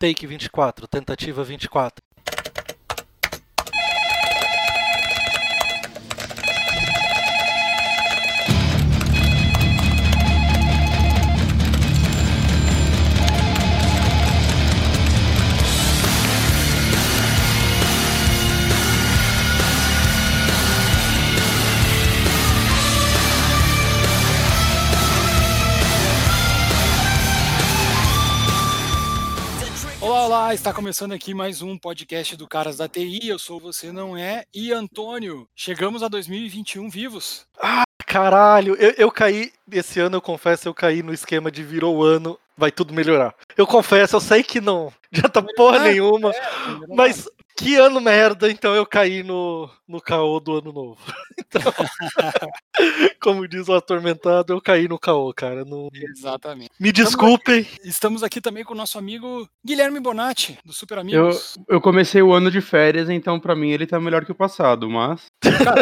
Take 24, tentativa 24. Está começando aqui mais um podcast do Caras da TI. Eu sou Você Não É e Antônio. Chegamos a 2021 vivos. Caralho, eu, eu caí, esse ano eu confesso, eu caí no esquema de virou o ano, vai tudo melhorar. Eu confesso, eu sei que não adianta porra nenhuma, mas que ano merda, então eu caí no, no caô do ano novo. Então, como diz o atormentado, eu caí no caô, cara. Não... Exatamente. Me desculpem. Estamos aqui também com o nosso amigo Guilherme Bonatti, do Super Eu, Amigos. eu comecei o ano de férias, então pra mim ele tá melhor que o passado, mas.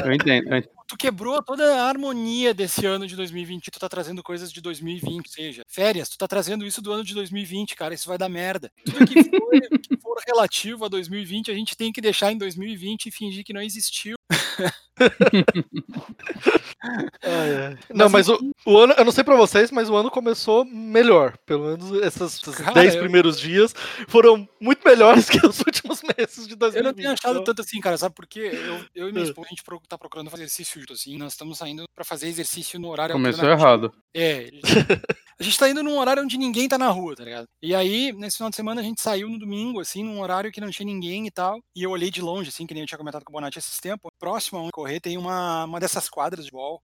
eu entendo. eu entendo. Tu quebrou toda a harmonia desse ano de 2020. Tu tá trazendo coisas de 2020, ou seja, férias. Tu tá trazendo isso do ano de 2020, cara. Isso vai dar merda. Tudo que que for relativo a 2020, a gente tem que deixar em 2020 e fingir que não existiu. Ai. Não, mas o, o ano, eu não sei pra vocês, mas o ano começou melhor. Pelo menos esses Cara, 10 eu- primeiros dias foram muito melhores que os últimos meses de 2020. Eu não tenho achado então- tanto assim, cara, sabe por quê? Eu, eu e minha É. esposa, a gente tá procurando fazer exercício junto, assim, nós estamos saindo pra fazer exercício no horário Começou errado. É, a gente tá indo num horário onde ninguém tá na rua, tá ligado? E aí, nesse final de semana, a gente saiu no domingo, assim, num horário que não tinha ninguém e tal, e eu olhei de longe, assim, que nem eu tinha comentado com o Bonatti esses tempos, próximo a onde correr tem uma, uma dessas quadras de ball,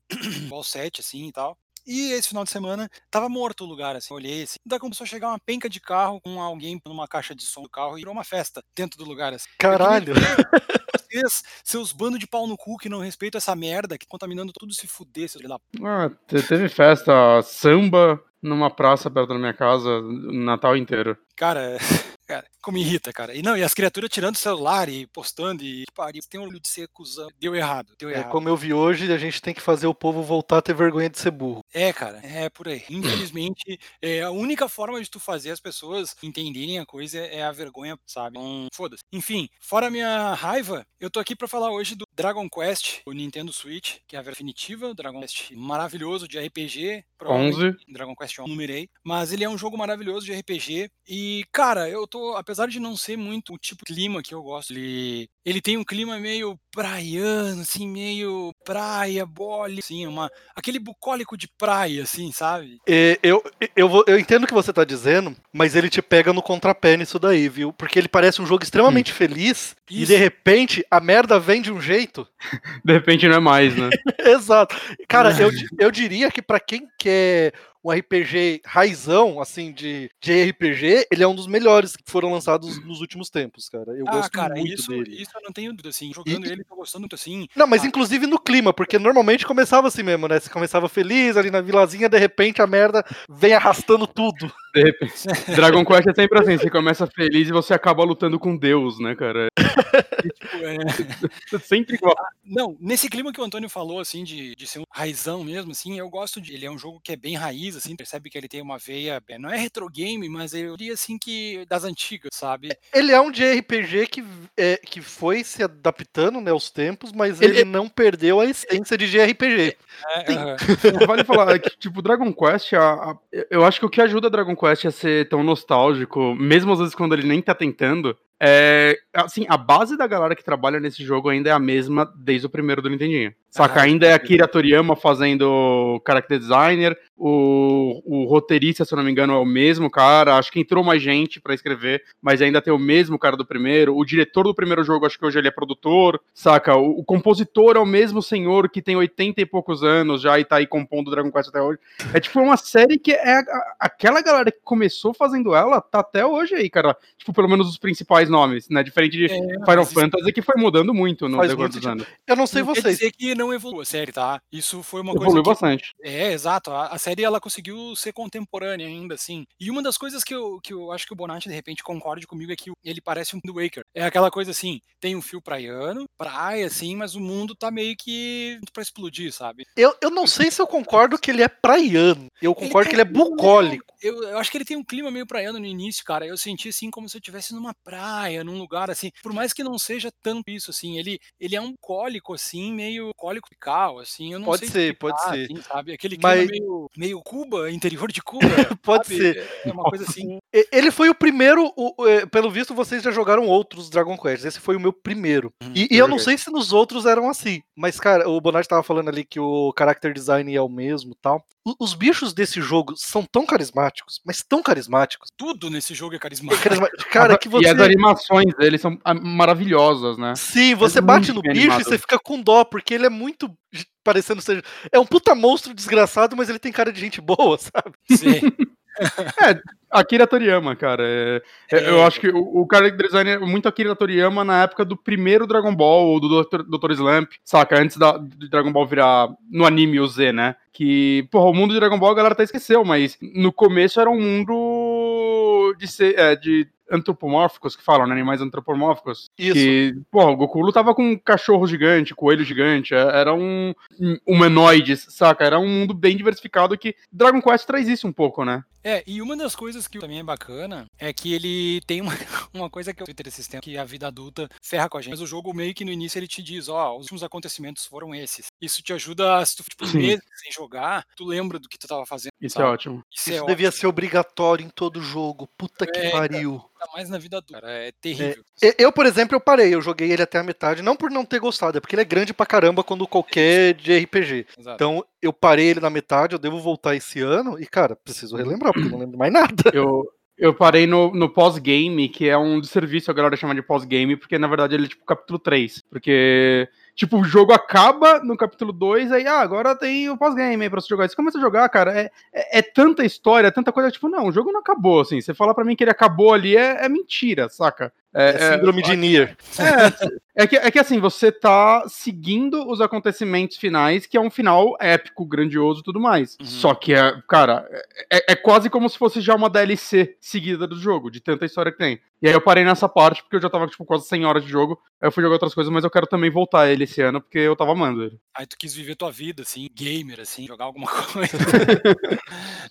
ball 7, assim, e tal. E esse final de semana tava morto o lugar, assim, eu olhei assim. Daí começou a chegar uma penca de carro com alguém numa caixa de som do carro e virou uma festa dentro do lugar, assim. Caralho. Vocês, seus bandos de pau no cu que não respeitam essa merda, que contaminando tudo se fuder, seus p. Ah, te- teve festa, samba numa praça perto da minha casa, o Natal inteiro. Cara, como irrita, cara. E não, e as criaturas tirando o celular e postando e que pariu, tem um olho de ser cuzão. Deu errado, deu É, errado. como eu vi hoje, a gente tem que fazer o povo voltar a ter vergonha de ser burro. É, cara, é por aí. Infelizmente, é, a única forma de tu fazer as pessoas entenderem a coisa é a vergonha, sabe? Então, foda-se. Enfim, fora a minha raiva, eu tô aqui pra falar hoje do Dragon Quest, o Nintendo Switch, que é a definitiva, o Dragon Quest maravilhoso de RPG. provavelmente 11. Dragon Quest 11, numerei. Mas ele é um jogo maravilhoso de RPG. E, cara, eu tô, apesar de não ser muito o tipo de clima que eu gosto, ele, ele tem um clima meio praiano, assim, meio praia, bole, assim, uma, aquele bucólico de praia, assim, sabe? É, eu, eu, vou- eu entendo o que você tá dizendo, mas ele te pega no contrapé nisso daí, viu? Porque ele parece um jogo extremamente feliz e Isso. de repente a merda vem de um jeito. De repente não é mais, né? Exato. Cara, eu, eu diria que pra quem quer um RPG raizão, assim, de, de RPG, ele é um dos melhores que foram lançados nos últimos tempos, cara. Eu ah, gosto cara, muito isso, dele. isso eu não tenho dúvida, assim, jogando E- ele, tô gostando muito, assim. Não, mas Ah. inclusive no clima, porque normalmente começava assim mesmo, né? Você começava feliz ali na vilazinha, de repente a merda vem arrastando tudo. De repente. Dragon Quest é sempre assim, você começa feliz e você acaba lutando com Deus, né, cara? Tipo, é, sempre igual. Não, nesse clima que o Antônio falou, assim, de, de ser um raizão mesmo, assim, eu gosto de. Ele é um jogo que é bem raiz, assim, percebe que ele tem uma veia. é, Não é retro game, mas eu diria assim que. das antigas, sabe? Ele é um de RPG que, é, que foi se adaptando né, aos tempos, mas ele, Ele- não perdeu a essência de JRPG. É. Vale falar que, tipo, Dragon Quest, a- a- eu acho que o que ajuda Dragon Quest a ser tão nostálgico, mesmo às vezes quando ele nem tá tentando, é. Assim, a base da galera que trabalha nesse jogo ainda é a mesma desde o primeiro do Nintendinho. Saca? Ah, ainda é Akira Toriyama fazendo character designer, o, o roteirista, se eu não me engano, é o mesmo cara. Acho que entrou mais gente pra escrever, mas ainda tem o mesmo cara do primeiro. O diretor do primeiro jogo, acho que hoje ele é produtor, saca? O, o compositor é o mesmo senhor que tem 80 e poucos anos já e tá aí compondo Dragon Quest até hoje. É tipo uma série que é a- a- aquela galera que começou fazendo ela, tá até hoje aí, cara. Tipo, pelo menos os principais nomes, né? Diferente de É, Final Fantasy, que foi mudando muito no decorrer dos anos. Eu não sei não quer vocês. Não evoluiu a série, tá? Isso foi uma Evoluiu coisa que... bastante. É, exato. A, a, série, ela conseguiu ser contemporânea ainda, assim. E uma das coisas que eu, que eu acho que o Bonatti, de repente, concorde comigo é que ele parece um The Waker. É aquela coisa assim, tem um fio praiano, praia, assim, mas o mundo tá meio que pra explodir, sabe? Eu, eu não sei se eu concordo que ele é praiano. Eu concordo ele que ele é bucólico. Eu, eu acho que ele tem um clima meio praiano no início, cara. Eu senti assim como se eu estivesse numa praia, num lugar assim. Por mais que não seja tanto isso, assim. Ele, ele é um cólico, assim, meio cólico cal, assim. Eu não pode sei ser, explicar, pode ser. Assim, sabe? Aquele clima Mas... meio, meio Cuba, interior de Cuba. pode sabe? ser. É uma coisa assim. Ele foi o primeiro. O, é, pelo visto, vocês já jogaram outros Dragon Quest. Esse foi o meu primeiro. Uhum, e, e eu não sei se nos outros eram assim. Mas, cara, o Bonatti tava falando ali que o character design é o mesmo tal. Os bichos desse jogo são tão carismáticos, mas tão carismáticos. Tudo nesse jogo é carismático. É Cara, que você... E as animações dele são ah, maravilhosas, né? Sim, você é bate no bicho animado. e você fica com dó, porque ele é muito parecendo ser. É um puta monstro desgraçado, mas ele tem cara de gente boa, sabe? Sim. É, Akira Toriyama, cara. É, é, eu acho que o, o character design é muito Akira Toriyama na época do primeiro Dragon Ball, ou do Dr. Dr. Slump, saca? Antes da, de Dragon Ball virar no anime o Z, né? Que, porra, o mundo de Dragon Ball a galera até esqueceu, mas no começo era um mundo de, ser, é, de antropomórficos que falam, né? Animais antropomórficos. Isso. Que, pô, o Goku lutava com um cachorro gigante, coelho gigante, é, era um humanoides, saca? Era um mundo bem diversificado que Dragon Quest traz isso um pouco, né? É, e uma das coisas que também é bacana é que ele tem uma, uma coisa que eu Twitter esse tempo, que a vida adulta ferra com a gente. Mas o jogo meio que no início ele te diz, ó, oh, os últimos acontecimentos foram esses. Isso te ajuda, se tu tipo, meses sem jogar, tu lembra do que tu tava fazendo. Isso é sabe? é ótimo. Isso, Isso é devia ótimo. ser obrigatório em todo jogo. Puta que é, pariu. Ainda mais na vida adulta, cara. É terrível. É, eu, por exemplo, eu parei, eu joguei ele até a metade, não por não ter gostado, é porque ele é grande pra caramba quando qualquer de RPG. Exato. Então, eu parei ele na metade, eu devo voltar esse ano, e, cara, preciso relembrar, porque eu não lembro mais nada. Eu, eu parei no, no pós-game, que é um serviço a galera chama de pós-game, porque na verdade ele é tipo capítulo 3. Porque Tipo, o jogo acaba no capítulo 2, aí, ah, agora tem o pós-game aí pra você jogar. Você começa a jogar, cara, é, é, é, tanta história, é tanta coisa, tipo, não, o jogo não acabou, assim. Você falar para mim que ele acabou ali é, é mentira, saca? É, é síndrome de Nier. É, é, que, é que assim, você tá seguindo os acontecimentos finais, que é um final épico, grandioso e tudo mais. Uhum. Só que, é, cara, é, é, quase como se fosse já uma DLC seguida do jogo, de tanta história que tem. E aí eu parei nessa parte, porque eu já tava, tipo, quase 100 horas de jogo. Aí eu fui jogar outras coisas, mas eu quero também voltar ele esse ano, porque eu tava amando ele. Aí tu quis viver tua vida, assim, gamer, assim, jogar alguma coisa.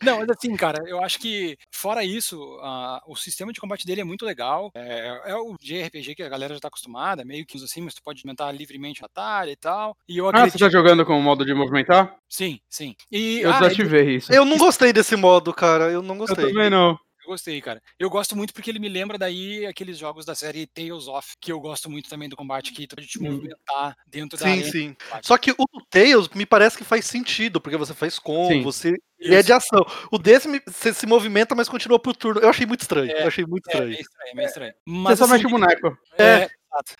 Não, mas assim, cara, eu acho que, fora isso, uh, o sistema de combate dele é muito legal. É, é o JRPG que a galera já tá acostumada, meio que assim, mas tu pode movimentar livremente a batalha e tal. E eu acredito... Ah, você tá jogando com o modo de movimentar? Sim, sim. E, eu ah, desativei isso. Eu não gostei desse modo, cara. Eu não gostei. Eu também não gostei, cara. Eu gosto muito porque ele me lembra daí aqueles jogos da série Tales of, que eu gosto muito também do combate, que tu pode te uhum. movimentar dentro sim, da Sim, sim. Só que o Tales me parece que faz sentido, porque você faz com, você e é de ação. O desse você se movimenta, mas continua pro turno. Eu achei muito estranho. É, eu achei muito estranho. É, meio estranho, meio estranho. Mas, você só mexe o boneco. É, é,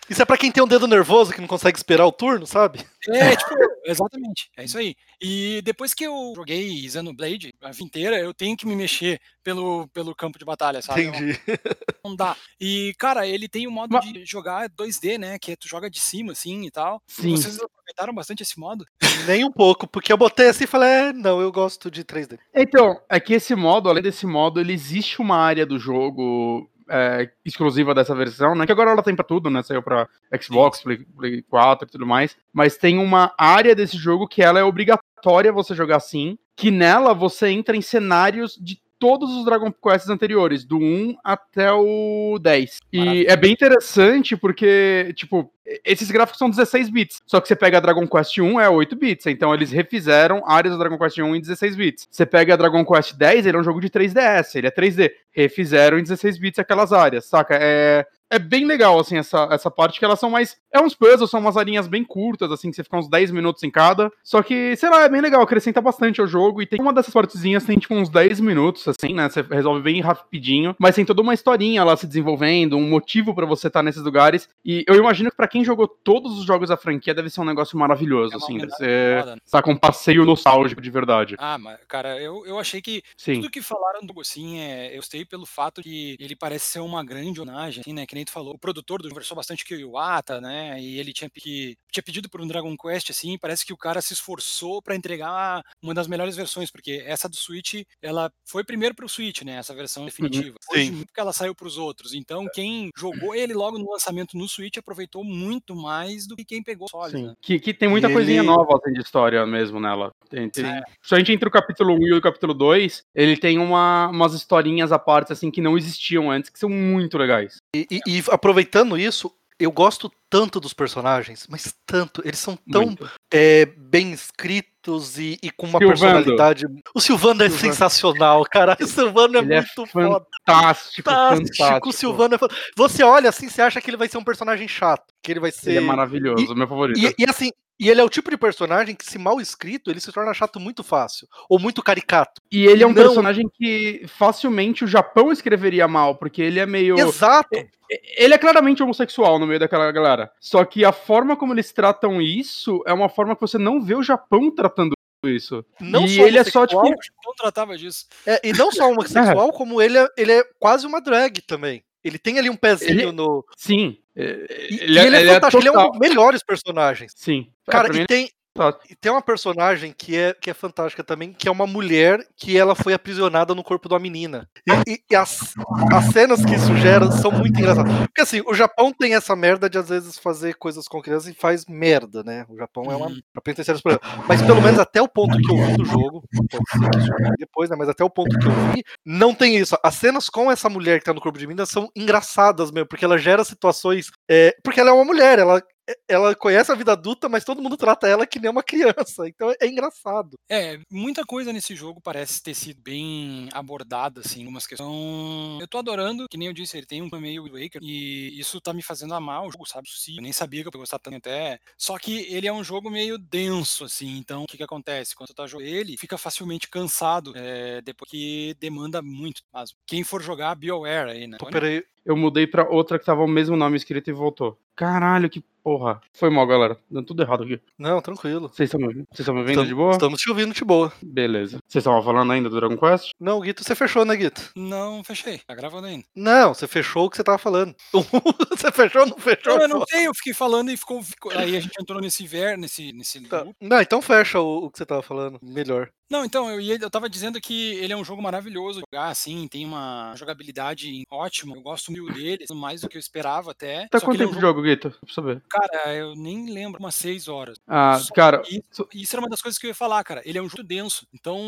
Isso é pra quem tem um dedo nervoso que não consegue esperar o turno, sabe? É, tipo, exatamente. É isso aí. E depois que eu joguei Xenoblade a vida inteira, eu tenho que me mexer pelo, pelo campo de batalha, sabe? Entendi. Não, dá. E, cara, ele tem um modo Mas... de jogar 2D, né? Que é tu joga de cima, assim, e tal. Sim. Vocês aproveitaram bastante esse modo? Nem um pouco, porque eu botei assim e falei, é, não, eu gosto de 3D. Então, é que esse modo, além desse modo, ele existe uma área do jogo é, exclusiva dessa versão, né? Que agora ela tem pra tudo, né? Saiu pra Xbox, Play, Play 4 e tudo mais. Mas tem uma área desse jogo que ela é obrigatória você jogar assim, que nela você entra em cenários de todos os Dragon Quests anteriores, do 1 até o 10. E é bem interessante porque, tipo, esses gráficos são 16 bits. Só que você pega a Dragon Quest 1 é 8 bits. Então eles refizeram áreas do Dragon Quest 1 em 16 bits. Você pega a Dragon Quest 10, ele é um jogo de 3DS, ele é 3D. Refizeram em 16 bits aquelas áreas, saca? É, é bem legal, assim, essa, essa parte que elas são mais. É uns puzzles, são umas arinhas bem curtas, assim, que você fica uns 10 minutos em cada. Só que, sei lá, é bem legal, acrescenta bastante ao jogo. E tem uma dessas partezinhas, tem tipo uns 10 minutos, assim, né? Você resolve bem rapidinho. Mas tem toda uma historinha lá se desenvolvendo, um motivo para você estar nesses lugares. E eu imagino que para quem jogou todos os jogos da franquia, deve ser um negócio maravilhoso, é assim. Deve ser. Né? Saca, um passeio nostálgico de verdade. Ah, mas, cara, eu, eu achei que Sim. tudo que falaram do assim, é, eu gostei pelo fato que ele parece ser uma grande homenagem, assim, né? Que nem tu falou, o produtor do conversou bastante com o Iwata, né? E ele tinha, que, tinha pedido por um Dragon Quest, assim, parece que o cara se esforçou para entregar uma das melhores versões, porque essa do Switch, ela foi primeiro pro Switch, né? Essa versão definitiva. Uhum, Hoje, porque ela saiu pros outros. Então, quem jogou ele logo no lançamento no Switch aproveitou muito mais do que quem pegou o Solid. Né? Que, que tem muita E coisinha ele- nova assim, de história mesmo nela. Tem, tem... É. Se a gente entre o capítulo 1 e o capítulo 2, ele tem uma, umas historinhas à parte, assim, que não existiam antes, que são muito legais. E, e- e aproveitando isso, eu gosto tanto dos personagens, mas tanto. Eles são tão é, bem escritos e, e com uma Silvando. personalidade. O Silvano é Silvano. sensacional, cara. O Silvano é Ele é muito foda. Fantástico, Fantástico. fantástico. O Silvano é foda. Você olha assim, você acha que ele vai ser um personagem chato. Que ele vai ser. Ele é maravilhoso, meu favorito. E assim, e ele é o tipo de personagem que, se mal escrito, ele se torna chato muito fácil. Ou muito caricato. E ele é um Não. personagem que facilmente o Japão escreveria mal, porque ele é meio. Exato. Ele é claramente homossexual no meio daquela galera. Só que a forma como eles tratam isso é uma forma que você não vê o Japão tratando isso. Não e só ele é só, tipo. Não tratava disso. É, e não só homossexual, como ele é, ele é quase uma drag também. Ele tem ali um pezinho Ele- no. Sim. E Ele, e ele, é fantástico, ele é um total- dos melhores personagens. Sim. Cara, pra mim, e tem. E tem uma personagem que é, que é fantástica também, que é uma mulher que ela foi aprisionada no corpo de uma menina. E, e- e as, as cenas que isso gera são muito engraçadas. Porque assim, o Japão tem essa merda de às vezes fazer coisas com crianças e faz merda, né? O Japão é uma. Uhum. Problemas. Mas pelo menos até o ponto que eu vi do jogo, depois, né? Mas até o ponto que eu vi, não tem isso. As cenas com essa mulher que tá no corpo de menina são engraçadas mesmo, porque ela gera situações. é, porque ela é uma mulher, ela. Ela conhece a vida adulta, mas todo mundo trata ela que nem uma criança. Então é engraçado. É, muita coisa nesse jogo parece ter sido bem abordada, assim, algumas questões. Eu tô adorando, que nem eu disse, ele tem um meio Waker, e isso tá me fazendo amar o jogo, sabe? Eu nem sabia que eu ia gostar tanto até. Só que ele é um jogo meio denso, assim, então o que que acontece? Quando tu tá jogando ele, fica facilmente cansado, é, depois que demanda muito. Mas quem for jogar, BioWare aí, né? Pô, peraí. Eu mudei pra outra que tava o mesmo nome escrito e voltou. Caralho, que porra. Foi mal, galera. Dando tudo errado aqui. Não, tranquilo. Vocês estão me ouvindo? Vocês me de boa? estamos te ouvindo de boa. Beleza. Vocês estavam falando ainda do Dragon Quest? Não, Guito, você fechou, né, Guito? Não, fechei. Tá gravando ainda. Não, você fechou o que você tava falando. você fechou ou não fechou? Não, eu não sei, eu fiquei falando e ficou, ficou- Aí a gente entrou nesse inverno, nesse, nesse Tá. Não, então fecha o, o que você tava falando. Melhor. Não, então, eu, eu tava dizendo que ele é um jogo maravilhoso de jogar, assim, tem uma jogabilidade ótima, eu gosto muito dele, mais do que eu esperava até. Tá quanto é tempo um de jogo, Guito? Pra saber. Cara, eu nem lembro, umas seis horas. Ah, Só cara, Isso, isso era uma das coisas que eu ia falar, cara. Ele é um jogo denso. Então,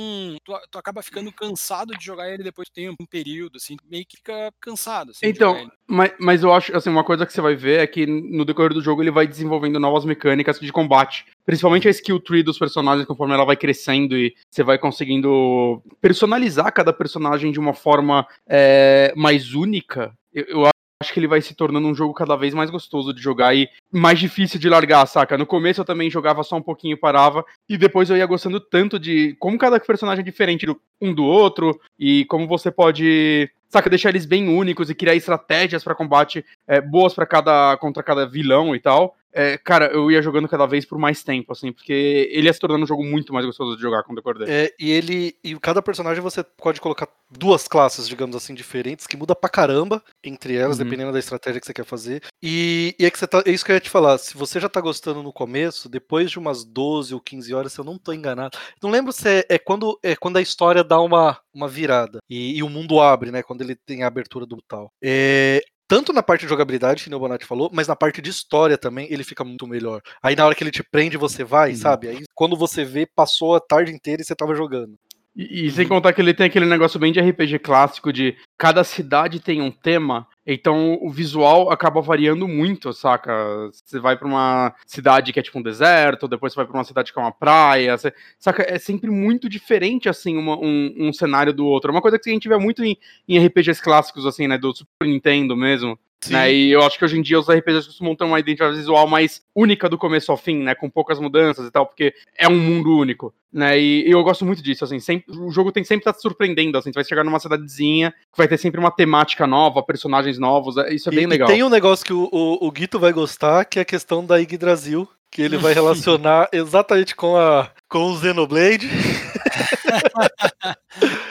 tu, tu acaba ficando cansado de jogar ele depois do tempo, um período, assim, meio que fica cansado, assim. de Então, mas, mas eu acho, assim, uma coisa que você vai ver é que no decorrer do jogo ele vai desenvolvendo novas mecânicas de combate. Principalmente a skill tree dos personagens, conforme ela vai crescendo e você vai conseguindo personalizar cada personagem de uma forma é, mais única. Eu, eu acho que ele vai se tornando um jogo cada vez mais gostoso de jogar e mais difícil de largar, saca? No começo eu também jogava só um pouquinho parava, e depois eu ia gostando tanto de como cada personagem é diferente um do outro, e como você pode, saca, deixar eles bem únicos e criar estratégias pra combate é, boas para cada contra cada vilão e tal. É, cara, eu ia jogando cada vez por mais tempo, assim, porque ele ia se tornando um jogo muito mais gostoso de jogar com o decorrer dele. É, e ele. E cada personagem você pode colocar duas classes, digamos assim, diferentes, que muda pra caramba entre elas, Uhum. dependendo da estratégia que você quer fazer. E, e é, que tá, é isso que eu ia te falar. Se você já tá gostando no começo, depois de umas 12 ou 15 horas, se eu não tô enganado. Não lembro se é, é quando, é quando a história dá uma, uma virada. E, e o mundo abre, né? Quando ele tem a abertura do tal. É, tanto na parte de jogabilidade, que o Bonatti falou, mas na parte de história também, ele fica muito melhor. Aí na hora que ele te prende, você vai, Uhum. sabe? Aí quando você vê, passou a tarde inteira e você tava jogando. E, e sem contar que ele tem aquele negócio bem de RPG clássico de cada cidade tem um tema, então o visual acaba variando muito, saca? Você vai pra uma cidade que é tipo um deserto, depois você vai pra uma cidade que é uma praia, saca? É sempre muito diferente, assim, uma- um, um cenário do outro. É uma coisa que a gente vê muito em, em RPGs clássicos, assim, né, do Super Nintendo mesmo. Né? E eu acho que hoje em dia os RPGs costumam ter uma identidade visual mais única do começo ao fim, né? Com poucas mudanças e tal, porque é um mundo único, né? E, e eu gosto muito disso, assim, sempre, o jogo tem sempre tá te surpreendendo, assim, você vai chegar numa cidadezinha vai ter sempre uma temática nova, personagens novos, é- isso é bem e, legal. E tem um negócio que o, o, o Guito vai gostar, que é a questão da Yggdrasil, que ele vai relacionar exatamente com a com o Xenoblade.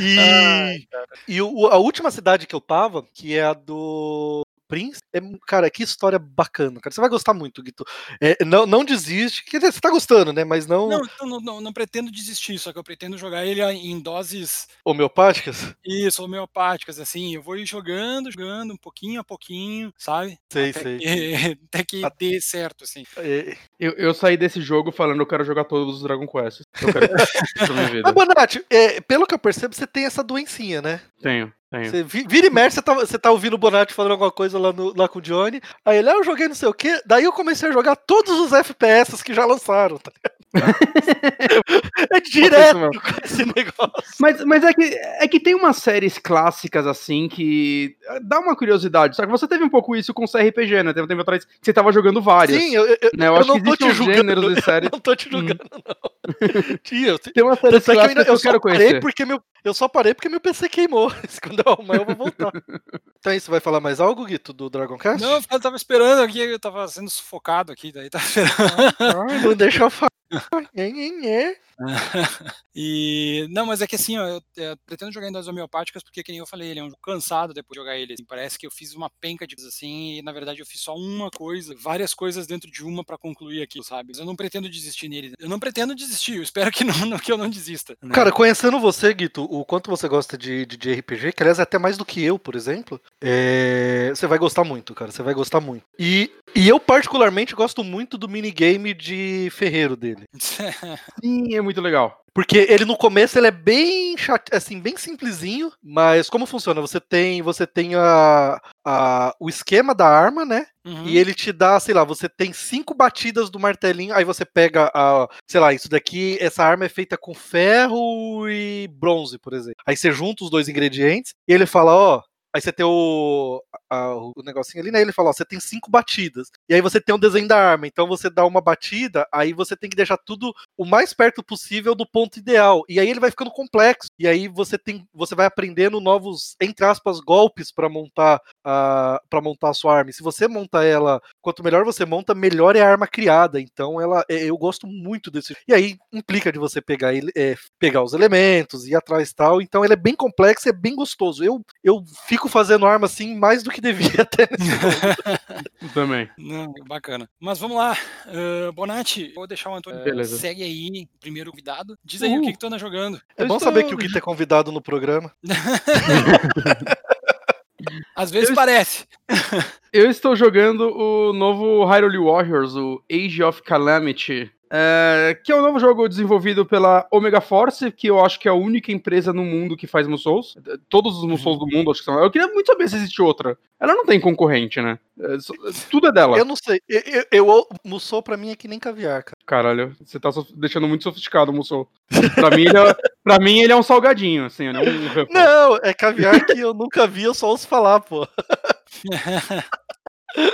e Ai, e o- a última cidade que eu tava, que é a do Prince, é, cara, que história bacana, cara. Você vai gostar muito, Guito. É, não, não desiste, quer dizer, você tá gostando, né? Mas não... Não, não, não, não pretendo desistir, só que eu pretendo jogar ele em doses homeopáticas. Isso, homeopáticas, assim. Eu vou ir jogando, jogando, um pouquinho a pouquinho, sabe? Sei, até sei. Que, até que dê certo, assim. É, Eu, eu saí desse jogo falando eu quero jogar todos os Dragon Quests. Eu quero pra minha vida. Mas, Bonatti, é, pelo que eu percebo, você tem essa doencinha, né? Tenho, tenho. Você vi- vira e mexe, você tá, você tá ouvindo o Bonatti falando alguma coisa lá, no- lá com o Johnny. Aí ele, ah, eu joguei não sei o quê. Daí eu comecei a jogar todos os FPS que já lançaram, tá ligado? é direto com esse negócio. Mas, mas é, que, é que tem umas séries clássicas assim que eh, dá uma curiosidade. Só que você teve um pouco isso com o CRPG, né? Teve um tempo atrás que você tava jogando várias. Sim, eu, eu, né? Eu, eu acho não que tô te julgando. gêneros de séries. não tô te julgando, não. Tinha, eu, Tem uma série é que eu, ainda, clássica que eu eu quero conhecer. porque meu, eu só parei porque meu PC queimou. Quando eu arrumar, eu vou voltar. então é isso, vai falar mais algo, Guito, do Dragon Cast? Não, eu tava esperando aqui, eu tava sendo sufocado aqui, daí tá esperando. Não deixa eu falar. E não, mas é que assim, ó, eu, eu pretendo jogar em doses homeopáticas porque, que nem eu falei, ele é um cansado depois de jogar ele. assim, parece que eu fiz uma penca de coisas assim, e na verdade eu fiz só uma coisa, várias coisas dentro de uma pra concluir aquilo, sabe? Mas eu não pretendo desistir nele. Eu não pretendo desistir, eu espero que, não, que eu não desista. né? Cara, conhecendo você, Guito, o quanto você gosta de, de, de RPG, que aliás é até mais do que eu, por exemplo, é, você vai gostar muito, cara. Você vai gostar muito. E, e eu, particularmente, gosto muito do minigame de ferreiro dele. Sim, é muito legal. Porque ele no começo ele é bem assim, bem simplesinho, mas como funciona? Você tem, você tem a, a, o esquema da arma, né? Uhum. E ele te dá, sei lá, você tem cinco batidas do martelinho, aí você pega a, sei lá, isso daqui, essa arma é feita com ferro e bronze, por exemplo. Aí você junta os dois ingredientes e ele fala, ó, aí você tem o, a- o negocinho ali, né? Ele fala, ó, você tem cinco batidas. E aí você tem o desenho da arma, então você dá uma batida, aí você tem que deixar tudo o mais perto possível do ponto ideal. E aí ele vai ficando complexo. E aí você tem, você vai aprendendo novos, entre aspas, golpes para montar a para montar a sua arma. E se você monta ela, quanto melhor você monta, melhor é a arma criada. Então ela, é, eu gosto muito desse. E aí implica de você pegar ele, é, pegar os elementos, ir atrás e tal. Então ele é bem complexo, e é bem gostoso. Eu, eu fico fazendo arma assim mais do que devia até. Também. Não, bacana. Mas vamos lá. Uh, Bonatti, vou deixar o Antônio. Beleza. Segue aí, primeiro convidado. Diz aí Uhul. o que, que tu anda jogando. É Eu bom estou- saber que o Gui é convidado no programa. Às vezes Eu- parece. Eu estou jogando o novo Hyrule Warriors, o Age of Calamity. É, que é um novo jogo desenvolvido pela Omega Force, que eu acho que é a única empresa no mundo que faz Musous. Todos os Musous do mundo, acho que são. Eu queria muito saber se existe outra. Ela não tem concorrente, né? É, tudo é dela. Eu não sei. Eu, eu, eu Mussou pra mim é que nem caviar, cara. Caralho, você tá deixando muito sofisticado o Musou. Pra mim, ele é, pra mim, ele é um salgadinho, assim, né? Um. Não, é caviar que eu nunca vi, eu só ouço falar, pô.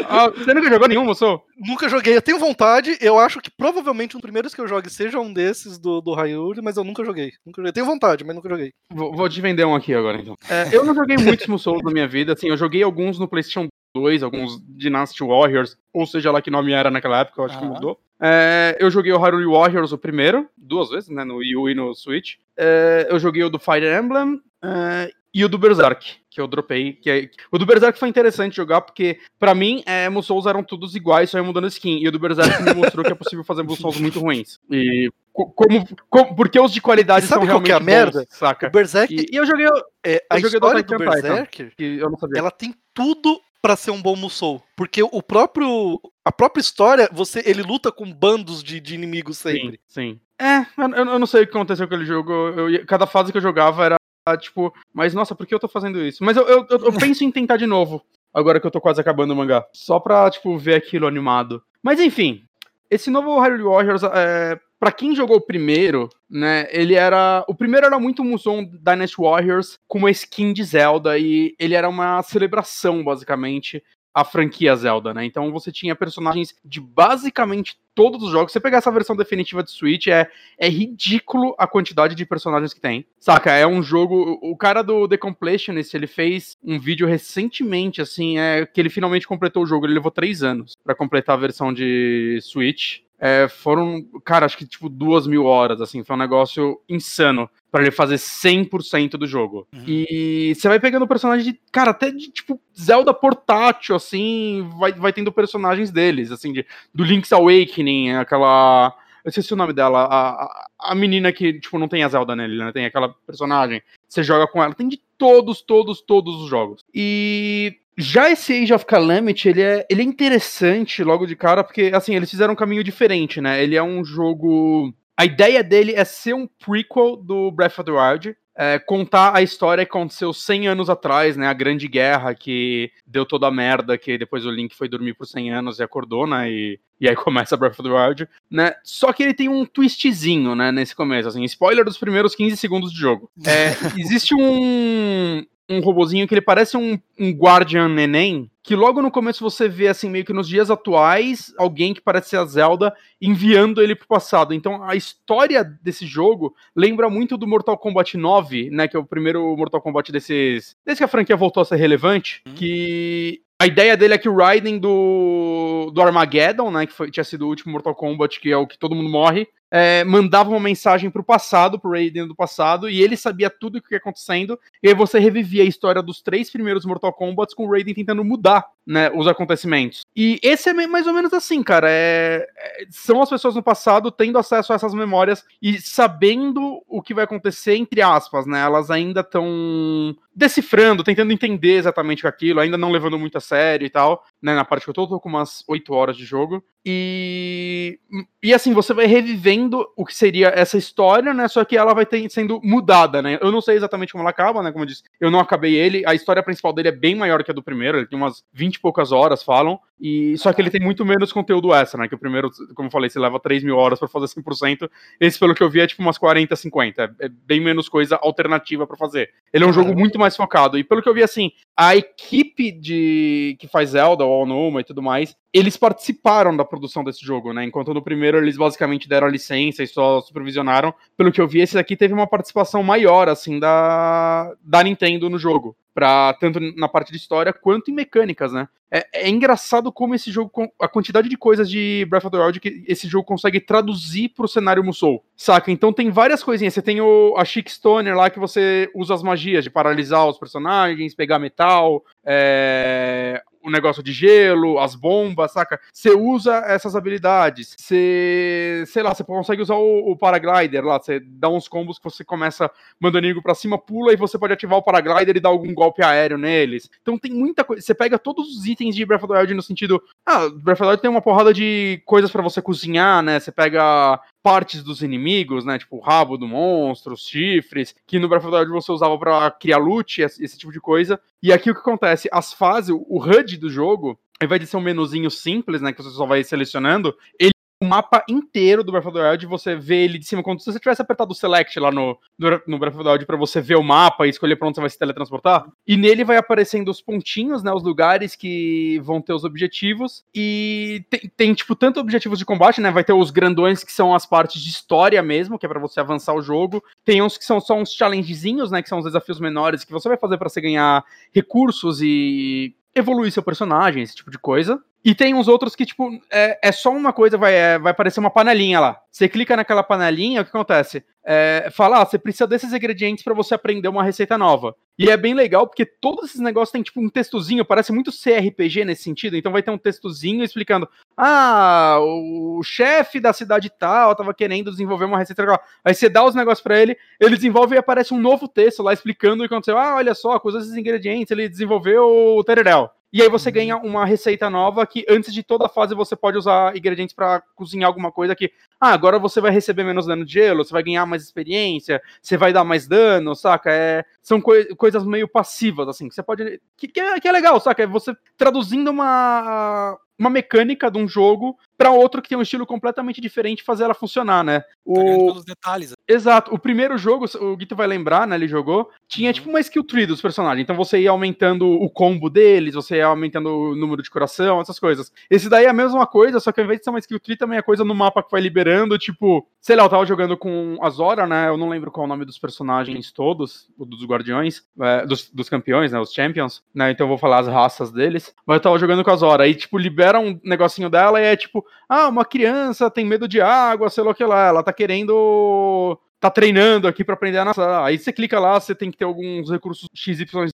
Ah, você nunca jogou nenhum, Musou? Nunca joguei, eu tenho vontade, eu acho que provavelmente um dos primeiros que eu jogue seja um desses do, do Hayuri, mas eu nunca joguei. Nunca joguei. Tenho vontade, mas nunca joguei. Vou, vou te vender um aqui agora, então. É, eu não joguei muitos Musous na minha vida, assim, eu joguei alguns no PlayStation 2, alguns Dynasty Warriors, ou seja lá que nome era naquela época, eu acho que Aham. mudou. É, eu joguei o Hyrule Warriors o primeiro, duas vezes, né, no Wii U e no Switch. É, eu joguei o do Fire Emblem é, e o do Berserk, que eu dropei. Que é- o do Berserk foi interessante jogar, porque pra mim, é, Musous eram todos iguais, só ia mudando skin. E o do Berserk me mostrou que é possível fazer Musous muito ruins. E co- como, como- porque os de qualidade sabe são qual que é a realmente bons, merda? saca? O Berserk, E, e eu joguei é, a eu joguei do história do on Titan. Berserker, que eu não sabia. ela tem tudo pra ser um bom Musou. Porque o próprio. A própria história, você, ele luta com bandos de, de inimigos sempre. Sim, sim. É, eu, eu- eu não sei o que aconteceu com aquele jogo. Eu, ia- cada fase que eu jogava era tipo, mas nossa, por que eu tô fazendo isso? Mas eu, eu, eu- eu penso em tentar de novo, agora que eu tô quase acabando o mangá. Só pra, tipo, ver aquilo animado. Mas enfim, esse novo Hyrule Warriors, é, pra quem jogou o primeiro, né, ele era... O primeiro era muito Musou Dynasty Warriors com uma skin de Zelda e ele era uma celebração, basicamente, a franquia Zelda, né? Então você tinha personagens de basicamente todos os jogos. Você pegar essa versão definitiva de Switch, é, é ridículo a quantidade de personagens que tem. Saca? É um jogo. O cara do The Completionist, ele fez um vídeo recentemente, assim, é que ele finalmente completou o jogo. Ele levou três anos pra completar a versão de Switch. É, foram, cara, acho que tipo duas mil horas, assim, foi um negócio insano para ele fazer 100% do jogo. Uhum. E você vai pegando personagens de, cara, até de tipo Zelda portátil, assim, vai, vai tendo personagens deles, assim, de, do Link's Awakening, aquela. Eu esqueci o nome dela, a, a, a menina que, tipo, não tem a Zelda nele, né? Tem aquela personagem. Você joga com ela. Tem de todos, todos, todos os jogos. E já esse Age of Calamity, ele é, ele é interessante logo de cara, porque, assim, eles fizeram um caminho diferente, né? Ele é um jogo. A ideia dele é ser um prequel do Breath of the Wild. É, contar a história que aconteceu 100 anos atrás, né? A Grande Guerra que deu toda a merda, que depois o Link foi dormir por 100 anos e acordou, né? E, e aí começa Breath of the Wild, né? Só que ele tem um twistzinho, né? Nesse começo, assim, spoiler dos primeiros 15 segundos de jogo. É, existe um, um robozinho que ele parece um, um Guardian Neném, que logo no começo você vê, assim, meio que nos dias atuais, alguém que parece ser a Zelda enviando ele pro passado. Então a história desse jogo lembra muito do Mortal Kombat 9, né, que é o primeiro Mortal Kombat desses... Desde que a franquia voltou a ser relevante, hum. que a ideia dele é que o Raiden do, do Armageddon, né, que foi, tinha sido o último Mortal Kombat, que é o que todo mundo morre, é, mandava uma mensagem pro passado, pro Raiden do passado, e ele sabia tudo o que ia acontecendo, e aí você revivia a história dos três primeiros Mortal Kombat com o Raiden tentando mudar, né, os acontecimentos. E esse é mais ou menos assim, cara, é, é, são as pessoas no passado tendo acesso a essas memórias e sabendo o que vai acontecer, entre aspas, né, elas ainda estão decifrando, tentando entender exatamente aquilo, ainda não levando muito a sério e tal, né, na parte que eu tô, tô com umas 8 horas de jogo, e, e assim, você vai revivendo o que seria essa história, né? Só que ela vai ter, sendo mudada, né? Eu não sei exatamente como ela acaba, né? Como eu disse, eu não acabei ele. A história principal dele é bem maior que a do primeiro, ele tem umas 20 e poucas horas, falam. E só que ele tem muito menos conteúdo extra, né? Que o primeiro, como eu falei, você leva 3 mil horas para fazer 100%. Esse, pelo que eu vi, é tipo umas 40, 50. É, bem menos coisa alternativa para fazer. Ele é um jogo muito mais focado. E pelo que eu vi, assim, a equipe de que faz Zelda, o Onuma e tudo mais, eles participaram da produção desse jogo, né? Enquanto no primeiro eles basicamente deram a licença e só supervisionaram. Pelo que eu vi, esse daqui teve uma participação maior, assim, da, da Nintendo no jogo para tanto na parte de história quanto em mecânicas, né? É, é, engraçado como esse jogo, a quantidade de coisas de Breath of the Wild que esse jogo consegue traduzir pro cenário Musou, saca? Então tem várias coisinhas. Você tem o, a Chic Stoner lá que você usa as magias de paralisar os personagens, pegar metal, é, o negócio de gelo, as bombas, saca? Você usa essas habilidades. Você, sei lá, você consegue usar o, o, paraglider lá, você dá uns combos que você começa mandando inimigo pra cima, pula e você pode ativar o paraglider e dar algum golpe aéreo neles. Então tem muita coisa. Você pega todos os itens de Breath of the Wild no sentido. Ah, Breath of the Wild tem uma porrada de coisas para você cozinhar, né? Você pega partes dos inimigos, né? Tipo o rabo do monstro, os chifres, que no Breath of the Wild você usava para criar loot, esse tipo de coisa. E aqui o que acontece? As fases, o HUD do jogo, ao invés de ser um menuzinho simples, né, que você só vai selecionando, ele o mapa inteiro do Breath of the Wild, você vê ele de cima, como se você tivesse apertado o Select lá no, no Breath of the Wild pra você ver o mapa e escolher pra onde você vai se teletransportar. E nele vai aparecendo os pontinhos, né, os lugares que vão ter os objetivos. E tem, tem, tipo, tanto objetivos de combate, né, vai ter os grandões que são as partes de história mesmo, que é para você avançar o jogo. Tem uns que são só uns challengezinhos, né, que são os desafios menores que você vai fazer para você ganhar recursos e evoluir seu personagem, esse tipo de coisa. E tem uns outros que, tipo, é, é só uma coisa, vai, é, vai aparecer uma panelinha lá. Você clica naquela panelinha, o que acontece? É, fala, ah, você precisa desses ingredientes para você aprender uma receita nova. E é bem legal, porque todos esses negócios tem, tipo, um textozinho, parece muito CRPG nesse sentido, então vai ter um textozinho explicando, ah, o chefe da cidade tal tava querendo desenvolver uma receita legal. Aí você dá os negócios para ele, ele desenvolve e aparece um novo texto lá explicando o que aconteceu. Ah, olha só, com esses ingredientes, ele desenvolveu o tererel. E aí você uhum. ganha uma receita nova que antes de toda fase você pode usar ingredientes para cozinhar alguma coisa que, ah, agora você vai receber menos dano de gelo, você vai ganhar mais experiência, você vai dar mais dano, saca? É, são coi coisas meio passivas, assim, que você pode. Que, que, é, que é legal, saca? É você traduzindo uma, uma mecânica de um jogo para outro que tem um estilo completamente diferente fazer ela funcionar, né? O... Pelos detalhes. Exato. O primeiro jogo, o Guito vai lembrar, né? Ele jogou, tinha uhum. tipo uma skill tree dos personagens. Então você ia aumentando o combo deles, você ia aumentando o número de coração, essas coisas. Esse daí é a mesma coisa, só que ao invés de ser uma skill tree, também é coisa no mapa que vai liberando, tipo, sei lá, eu tava jogando com a Zora, né? Eu não lembro qual é o nome dos personagens todos, dos guardiões, é, dos, dos campeões, né? Os champions, né? Então eu vou falar as raças deles. Mas eu tava jogando com a Zora. Aí, tipo, libera um negocinho dela e é tipo, ah, uma criança tem medo de água, sei lá o que lá, ela tá querendo tá treinando aqui para aprender a nadar. Aí você clica lá, você tem que ter alguns recursos XYZ.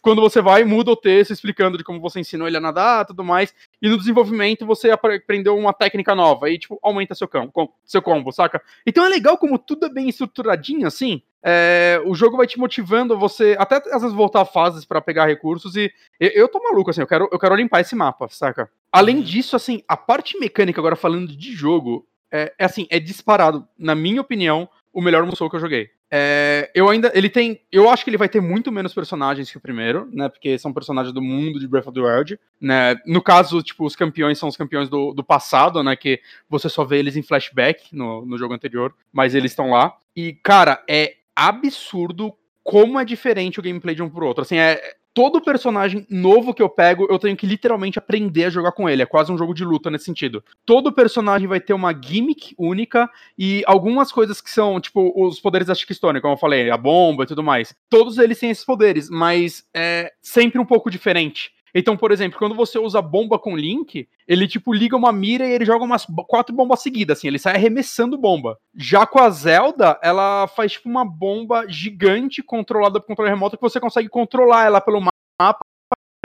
Quando você vai, muda o texto explicando de como você ensinou ele a nadar, tudo mais. E no desenvolvimento você aprendeu uma técnica nova. Aí, tipo, aumenta seu combo, seu combo, saca? Então é legal como tudo é bem estruturadinho, assim. É, o jogo vai te motivando você até às vezes voltar fases para pegar recursos e eu, eu tô maluco assim, eu quero eu quero limpar esse mapa, saca? Além uhum. disso, assim, a parte mecânica agora falando de jogo, é, é assim, é disparado, na minha opinião, o melhor Musou que eu joguei. É, eu ainda. Ele tem. Eu acho que ele vai ter muito menos personagens que o primeiro, né? Porque são personagens do mundo de Breath of the Wild. Né? No caso, tipo, os campeões são os campeões do, do passado, né? Que você só vê eles em flashback no, no jogo anterior, mas eles estão lá. E, cara, é absurdo como é diferente o gameplay de um pro outro. Assim, é, todo personagem novo que eu pego, eu tenho que literalmente aprender a jogar com ele. É quase um jogo de luta nesse sentido. Todo personagem vai ter uma gimmick única e algumas coisas que são, tipo, os poderes da Chiquistone, como eu falei, a bomba e tudo mais. Todos eles têm esses poderes, mas é sempre um pouco diferente. Então, por exemplo, quando você usa bomba com Link, ele tipo liga uma mira e ele joga umas quatro bombas seguidas, assim, ele sai arremessando bomba. Já com a Zelda, ela faz tipo uma bomba gigante controlada por controle remoto que você consegue controlar ela pelo mapa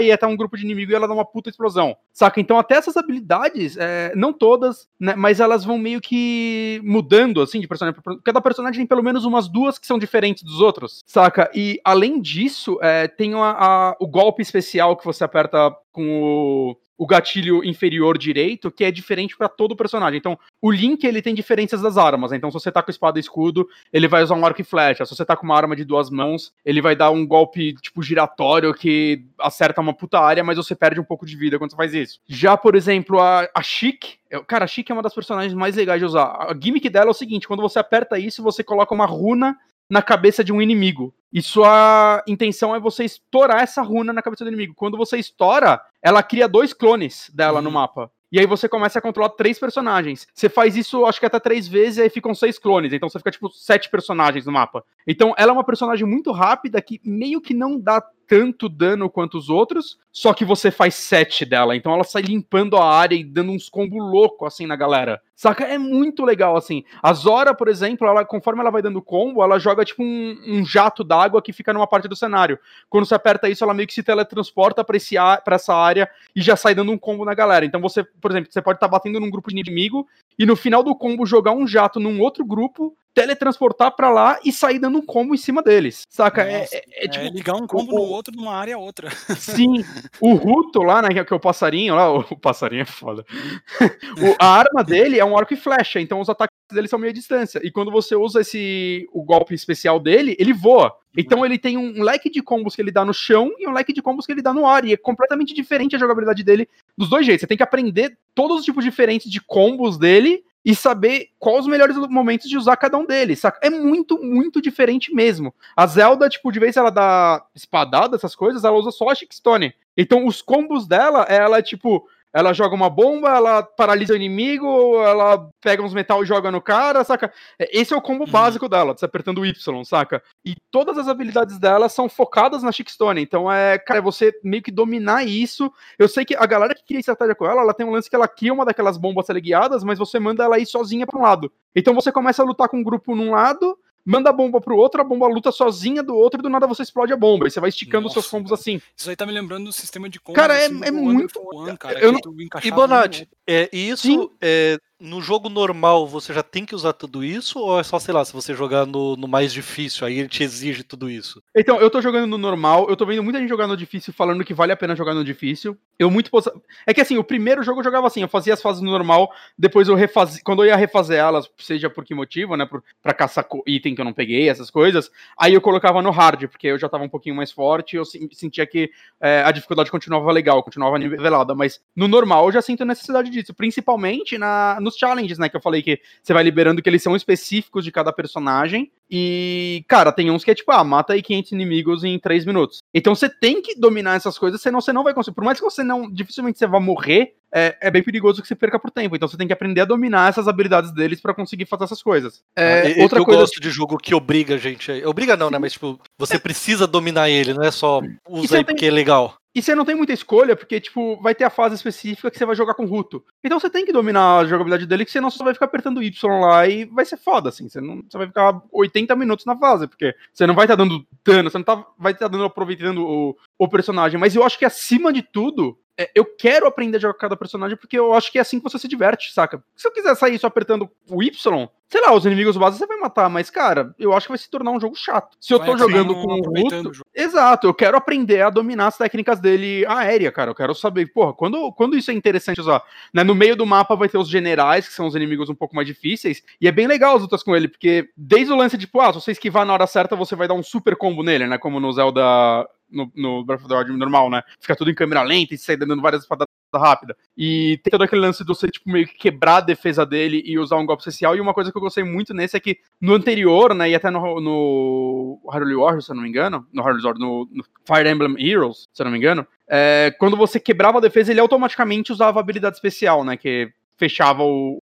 e até um grupo de inimigo e ela dá uma puta explosão. Saca? Então até essas habilidades, é, não todas, né, mas elas vão meio que mudando, assim, de personagem. Cada personagem tem pelo menos umas duas que são diferentes dos outros, saca? E além disso, é, tem a, a, o golpe especial que você aperta com o o gatilho inferior direito, que é diferente para todo personagem. Então, o Link ele tem diferenças das armas. Então, se você tá com espada e escudo, ele vai usar um arco e flecha. Se você tá com uma arma de duas mãos, ele vai dar um golpe tipo giratório que acerta uma puta área, mas você perde um pouco de vida quando você faz isso. Já, por exemplo, a, a Chic, cara, a Chic é uma das personagens mais legais de usar. A gimmick dela é o seguinte, quando você aperta isso, você coloca uma runa na cabeça de um inimigo. E sua intenção é você estourar essa runa na cabeça do inimigo. Quando você estoura, ela cria dois clones dela uhum. no mapa. E aí você começa a controlar três personagens. Você faz isso, acho que até três vezes, e aí ficam seis clones. Então você fica, tipo, sete personagens no mapa. Então ela é uma personagem muito rápida que meio que não dá tanto dano quanto os outros, só que você faz sete dela. Então ela sai limpando a área e dando uns combos loucos assim na galera. Saca? É muito legal, assim. A Zora, por exemplo, ela, conforme ela vai dando combo, ela joga tipo um, um jato d'água que fica numa parte do cenário. Quando você aperta isso, ela meio que se teletransporta pra, esse, pra essa área e já sai dando um combo na galera. Então você, por exemplo, você pode estar tá batendo num grupo de inimigo e no final do combo jogar um jato num outro grupo teletransportar para lá e sair dando um combo em cima deles. Saca? É, Nossa, é, é, é, tipo. É ligar um combo o, no outro numa área outra. Sim. O Ruto lá, né? Que é o passarinho lá, o passarinho é foda. o, a arma dele é um arco e flecha, então os ataques dele são meia distância. E quando você usa esse o golpe especial dele, ele voa. Então ele tem um leque de combos que ele dá no chão e um leque de combos que ele dá no ar. E é completamente diferente a jogabilidade dele dos dois jeitos. Você tem que aprender todos os tipos diferentes de combos dele e saber quais os melhores momentos de usar cada um deles, saca? É muito, muito diferente mesmo. A Zelda, tipo, de vez ela dá espadada, essas coisas, ela usa só a Chickstone. Então, os combos dela, ela, tipo, ela joga uma bomba, ela paralisa o inimigo, ela pega uns metal e joga no cara, saca? Esse é o combo uhum. básico dela, você apertando o Y, saca? E todas as habilidades dela são focadas na Chickstone. Então é, cara, é você meio que dominar isso. Eu sei que a galera que cria estratégia com ela, ela tem um lance que ela cria uma daquelas bombas teleguiadas, mas você manda ela ir sozinha para um lado. Então você começa a lutar com um grupo num lado, manda a bomba pro outro, a bomba luta sozinha do outro e do nada você explode a bomba. E você vai esticando Nossa, os seus combos assim. Isso aí tá me lembrando do sistema de combos. Cara, é, assim, é muito. One, cara, eu não... E Bonatti, é, isso é, no jogo normal você já tem que usar tudo isso? Ou é só, sei lá, se você jogar no, no, mais difícil, aí ele te exige tudo isso? Então, eu tô jogando no normal, eu tô vendo muita gente jogar no difícil falando que vale a pena jogar no difícil. Eu muito. É que assim, o primeiro jogo eu jogava assim, eu fazia as fases no normal, depois eu refazia. Quando eu ia refazer elas, seja por que motivo, né? Por, pra caçar item que eu não peguei, essas coisas, aí eu colocava no hard, porque eu já tava um pouquinho mais forte, eu sentia que é, a dificuldade continuava legal, continuava nivelada. Mas no normal eu já sinto necessidade disso, principalmente na, nos challenges, né? Que eu falei que você vai liberando que eles são específicos de cada personagem. E, cara, tem uns que é tipo, ah, mata aí 500 inimigos em 3 minutos. Então você tem que dominar essas coisas, senão você não vai conseguir. Por mais que você não, dificilmente você vá morrer, é, é bem perigoso que você perca por tempo. Então você tem que aprender a dominar essas habilidades deles para conseguir fazer essas coisas. É, ah, outra eu coisa... gosto de jogo que obriga a gente. Obriga não, né? Mas tipo, você precisa dominar ele, não é só usa aí tem... porque é legal. E você não tem muita escolha, porque, tipo, vai ter a fase específica que você vai jogar com Ruto. Então você tem que dominar a jogabilidade dele, que senão você só vai ficar apertando Y lá e vai ser foda, assim. Você, não, você vai ficar 80 minutos na fase, porque você não vai estar tá dando dano, você não tá, vai estar tá dando aproveitando o, o personagem. Mas eu acho que acima de tudo, é, eu quero aprender a jogar cada personagem porque eu acho que é assim que você se diverte, saca? Se eu quiser sair só apertando o Y, sei lá, os inimigos básicos você vai matar, mas, cara, eu acho que vai se tornar um jogo chato. Se eu tô jogando com o Ruto. Exato, eu quero aprender a dominar as técnicas dele aérea, cara. Eu quero saber, porra, quando, quando isso é interessante usar. Né, no meio do mapa vai ter os generais, que são os inimigos um pouco mais difíceis, e é bem legal as lutas com ele, porque desde o lance de, tipo, ah, se você esquivar na hora certa, você vai dar um super combo nele, né? Como no Zelda no, no Breath of the Wild normal, né? Fica tudo em câmera lenta e sai dando várias espadas rápida. E tem todo aquele lance de você, tipo, meio que quebrar a defesa dele e usar um golpe especial. E uma coisa que eu gostei muito nesse é que no anterior, né, e até no, no Hyrule Warriors, se eu não me engano, no Hyrule Warriors, no, no, Fire Emblem Heroes, se eu não me engano, é, quando você quebrava a defesa, ele automaticamente usava a habilidade especial, né, que fechava o,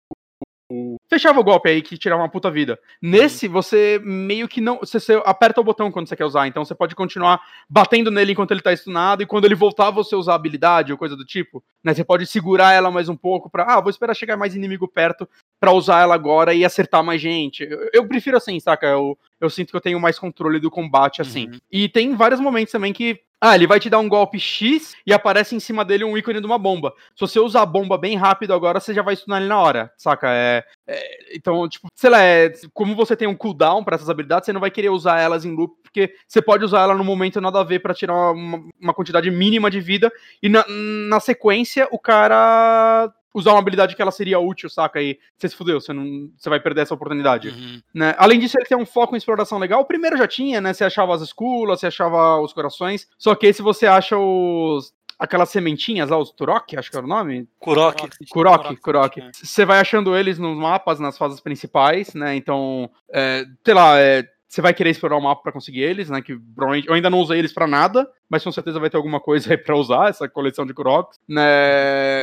fechava o golpe aí que tirava uma puta vida. Nesse, você meio que não. Você, você, aperta o botão quando você quer usar, então você pode continuar batendo nele enquanto ele tá stunado, e quando ele voltar, você usar habilidade ou coisa do tipo. Né? Você pode segurar ela mais um pouco pra. Ah, vou esperar chegar mais inimigo perto para usar ela agora e acertar mais gente. Eu, eu, prefiro assim, saca? Eu, eu sinto que eu tenho mais controle do combate assim. Uhum. E tem vários momentos também que ah, ele vai te dar um golpe X e aparece em cima dele um ícone de uma bomba. Se você usar a bomba bem rápido agora, você já vai stunar ele na hora, saca? É, é, então, tipo, sei lá, é, como você tem um cooldown para essas habilidades, você não vai querer usar elas em loop, porque você pode usar ela no momento nada a ver para tirar uma, uma, quantidade mínima de vida, e na, na sequência o cara usar uma habilidade que ela seria útil, saca? E você se fudeu, você, não, você vai perder essa oportunidade. Uhum. Né? Além disso, ele tem um foco em exploração legal. O primeiro já tinha, né? Você achava as esculas, você achava os corações. Só que esse você acha os aquelas sementinhas lá, os Turok, acho que era o nome? Kurok. Kurok, Kurok. Você vai achando eles nos mapas, nas fases principais, né? Então, é, sei lá, é, você vai querer explorar o mapa para conseguir eles, né? Que provavelmente eu ainda não usei eles para nada, mas com certeza vai ter alguma coisa aí para usar essa coleção de Kuroks, né?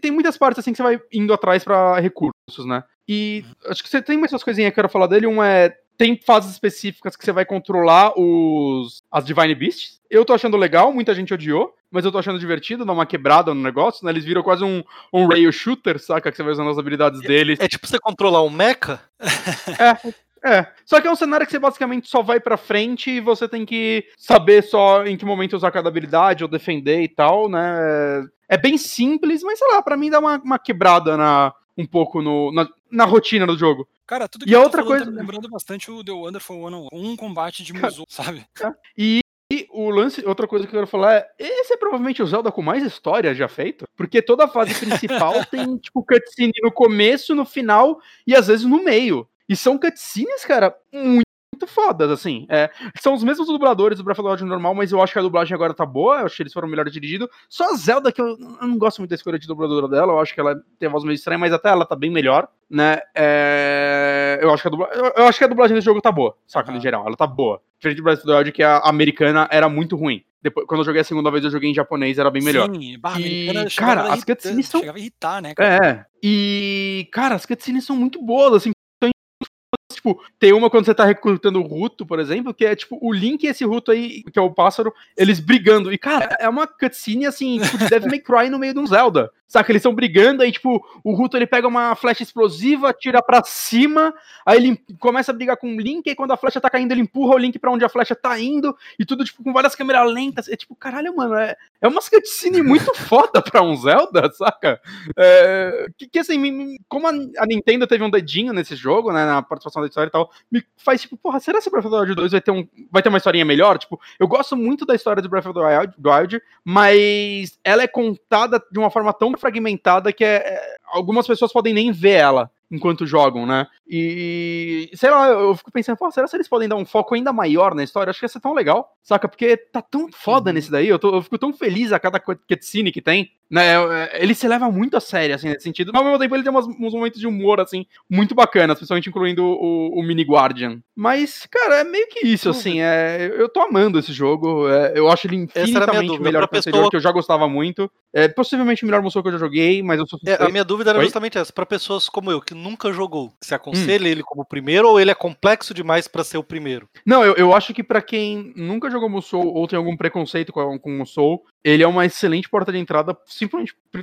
Tem, muitas partes assim que você vai indo atrás para recursos, né? E acho que você tem mais umas coisinhas que eu quero falar dele. Um é. Tem fases específicas que você vai controlar os as Divine Beasts. Eu tô achando legal, muita gente odiou, mas eu tô achando divertido, dar uma quebrada no negócio, né? Eles viram quase um, um rail shooter, saca? Que você vai usando as habilidades deles. É, é tipo você controlar um mecha? É, é, só que é um cenário que você basicamente só vai pra frente e você tem que saber só em que momento usar cada habilidade ou defender e tal, né? É bem simples, mas sei lá, pra mim dá uma, uma quebrada na, um pouco no, na, na rotina do jogo. Cara, tudo que e a outra coisa tá lembrando bastante o The Wonderful One um combate de Musou, sabe? E e o lance, outra coisa que eu quero falar é: esse é provavelmente o Zelda com mais história já feito. Porque toda a fase principal tem, tipo, cutscene no começo, no final e às vezes no meio. E são cutscenes, cara, muito fodas, assim. É, são os mesmos dubladores do Breath of the Wild normal, mas eu acho que a dublagem agora tá boa, eu acho que eles foram melhor dirigidos. Só a Zelda, que eu, eu, não gosto muito da escolha de dubladora dela, eu acho que ela tem a voz meio estranha, mas até ela tá bem melhor, né? É, eu, acho que a dubla, eu, eu, acho que a dublagem desse jogo tá boa, saca, uhum. em geral, ela tá boa. Diferente do Breath of the Wild, que a americana era muito ruim. Depois, quando eu joguei a segunda vez, eu joguei em japonês, era bem melhor. Sim, barra e, cara, as cutscenes são. Chegava a irritar, né? Cara? É. E, cara, as cutscenes são muito boas, assim, tipo, tem uma quando você tá recrutando o Ruto, por exemplo, que é tipo o Link e esse Ruto aí, que é o pássaro, eles brigando. E, cara, é uma cutscene assim, tipo, de Devil May Cry no meio de um Zelda. Saca? Eles estão brigando, aí, tipo, o Ruto ele pega uma flecha explosiva, tira pra cima, aí ele começa a brigar com o Link, e quando a flecha tá caindo, ele empurra o Link pra onde a flecha tá indo, e tudo, tipo, com várias câmeras lentas. É tipo, caralho, mano, é, é uma cutscene muito foda pra um Zelda, saca? É, que, que assim, como a, a, Nintendo teve um dedinho nesse jogo, né, na participação da história e tal, me faz, tipo, porra, será que o Breath of the Wild 2 vai ter, um, vai ter uma historinha melhor? Tipo, eu gosto muito da história do Breath of the Wild, Wild mas ela é contada de uma forma tão fragmentada que é, é, algumas pessoas podem nem ver ela enquanto jogam, né? E sei lá, eu fico pensando, pô, será que eles podem dar um foco ainda maior na história? Acho que ia ser tão legal, saca? Porque tá tão foda uhum. nesse daí, eu, tô, eu, fico tão feliz a cada cutscene que tem, né? É, ele se leva muito a sério, assim, nesse sentido, mas ao mesmo tempo ele tem umas, uns momentos de humor, assim, muito bacanas, principalmente incluindo o, o Mini Guardian. Mas, cara, é meio que isso, assim, é, eu tô amando esse jogo, é, eu acho ele infinitamente melhor que o anterior, que eu já gostava muito. É possivelmente o melhor Musou que eu já joguei, mas eu sou é, A minha dúvida era Oi? justamente essa, pra pessoas como eu, que nunca jogou, se aconselha hum. ele como primeiro ou ele é complexo demais para ser o primeiro? Não, eu, eu acho que para quem nunca jogou Musou ou tem algum preconceito com, com Musou, ele é uma excelente porta de entrada,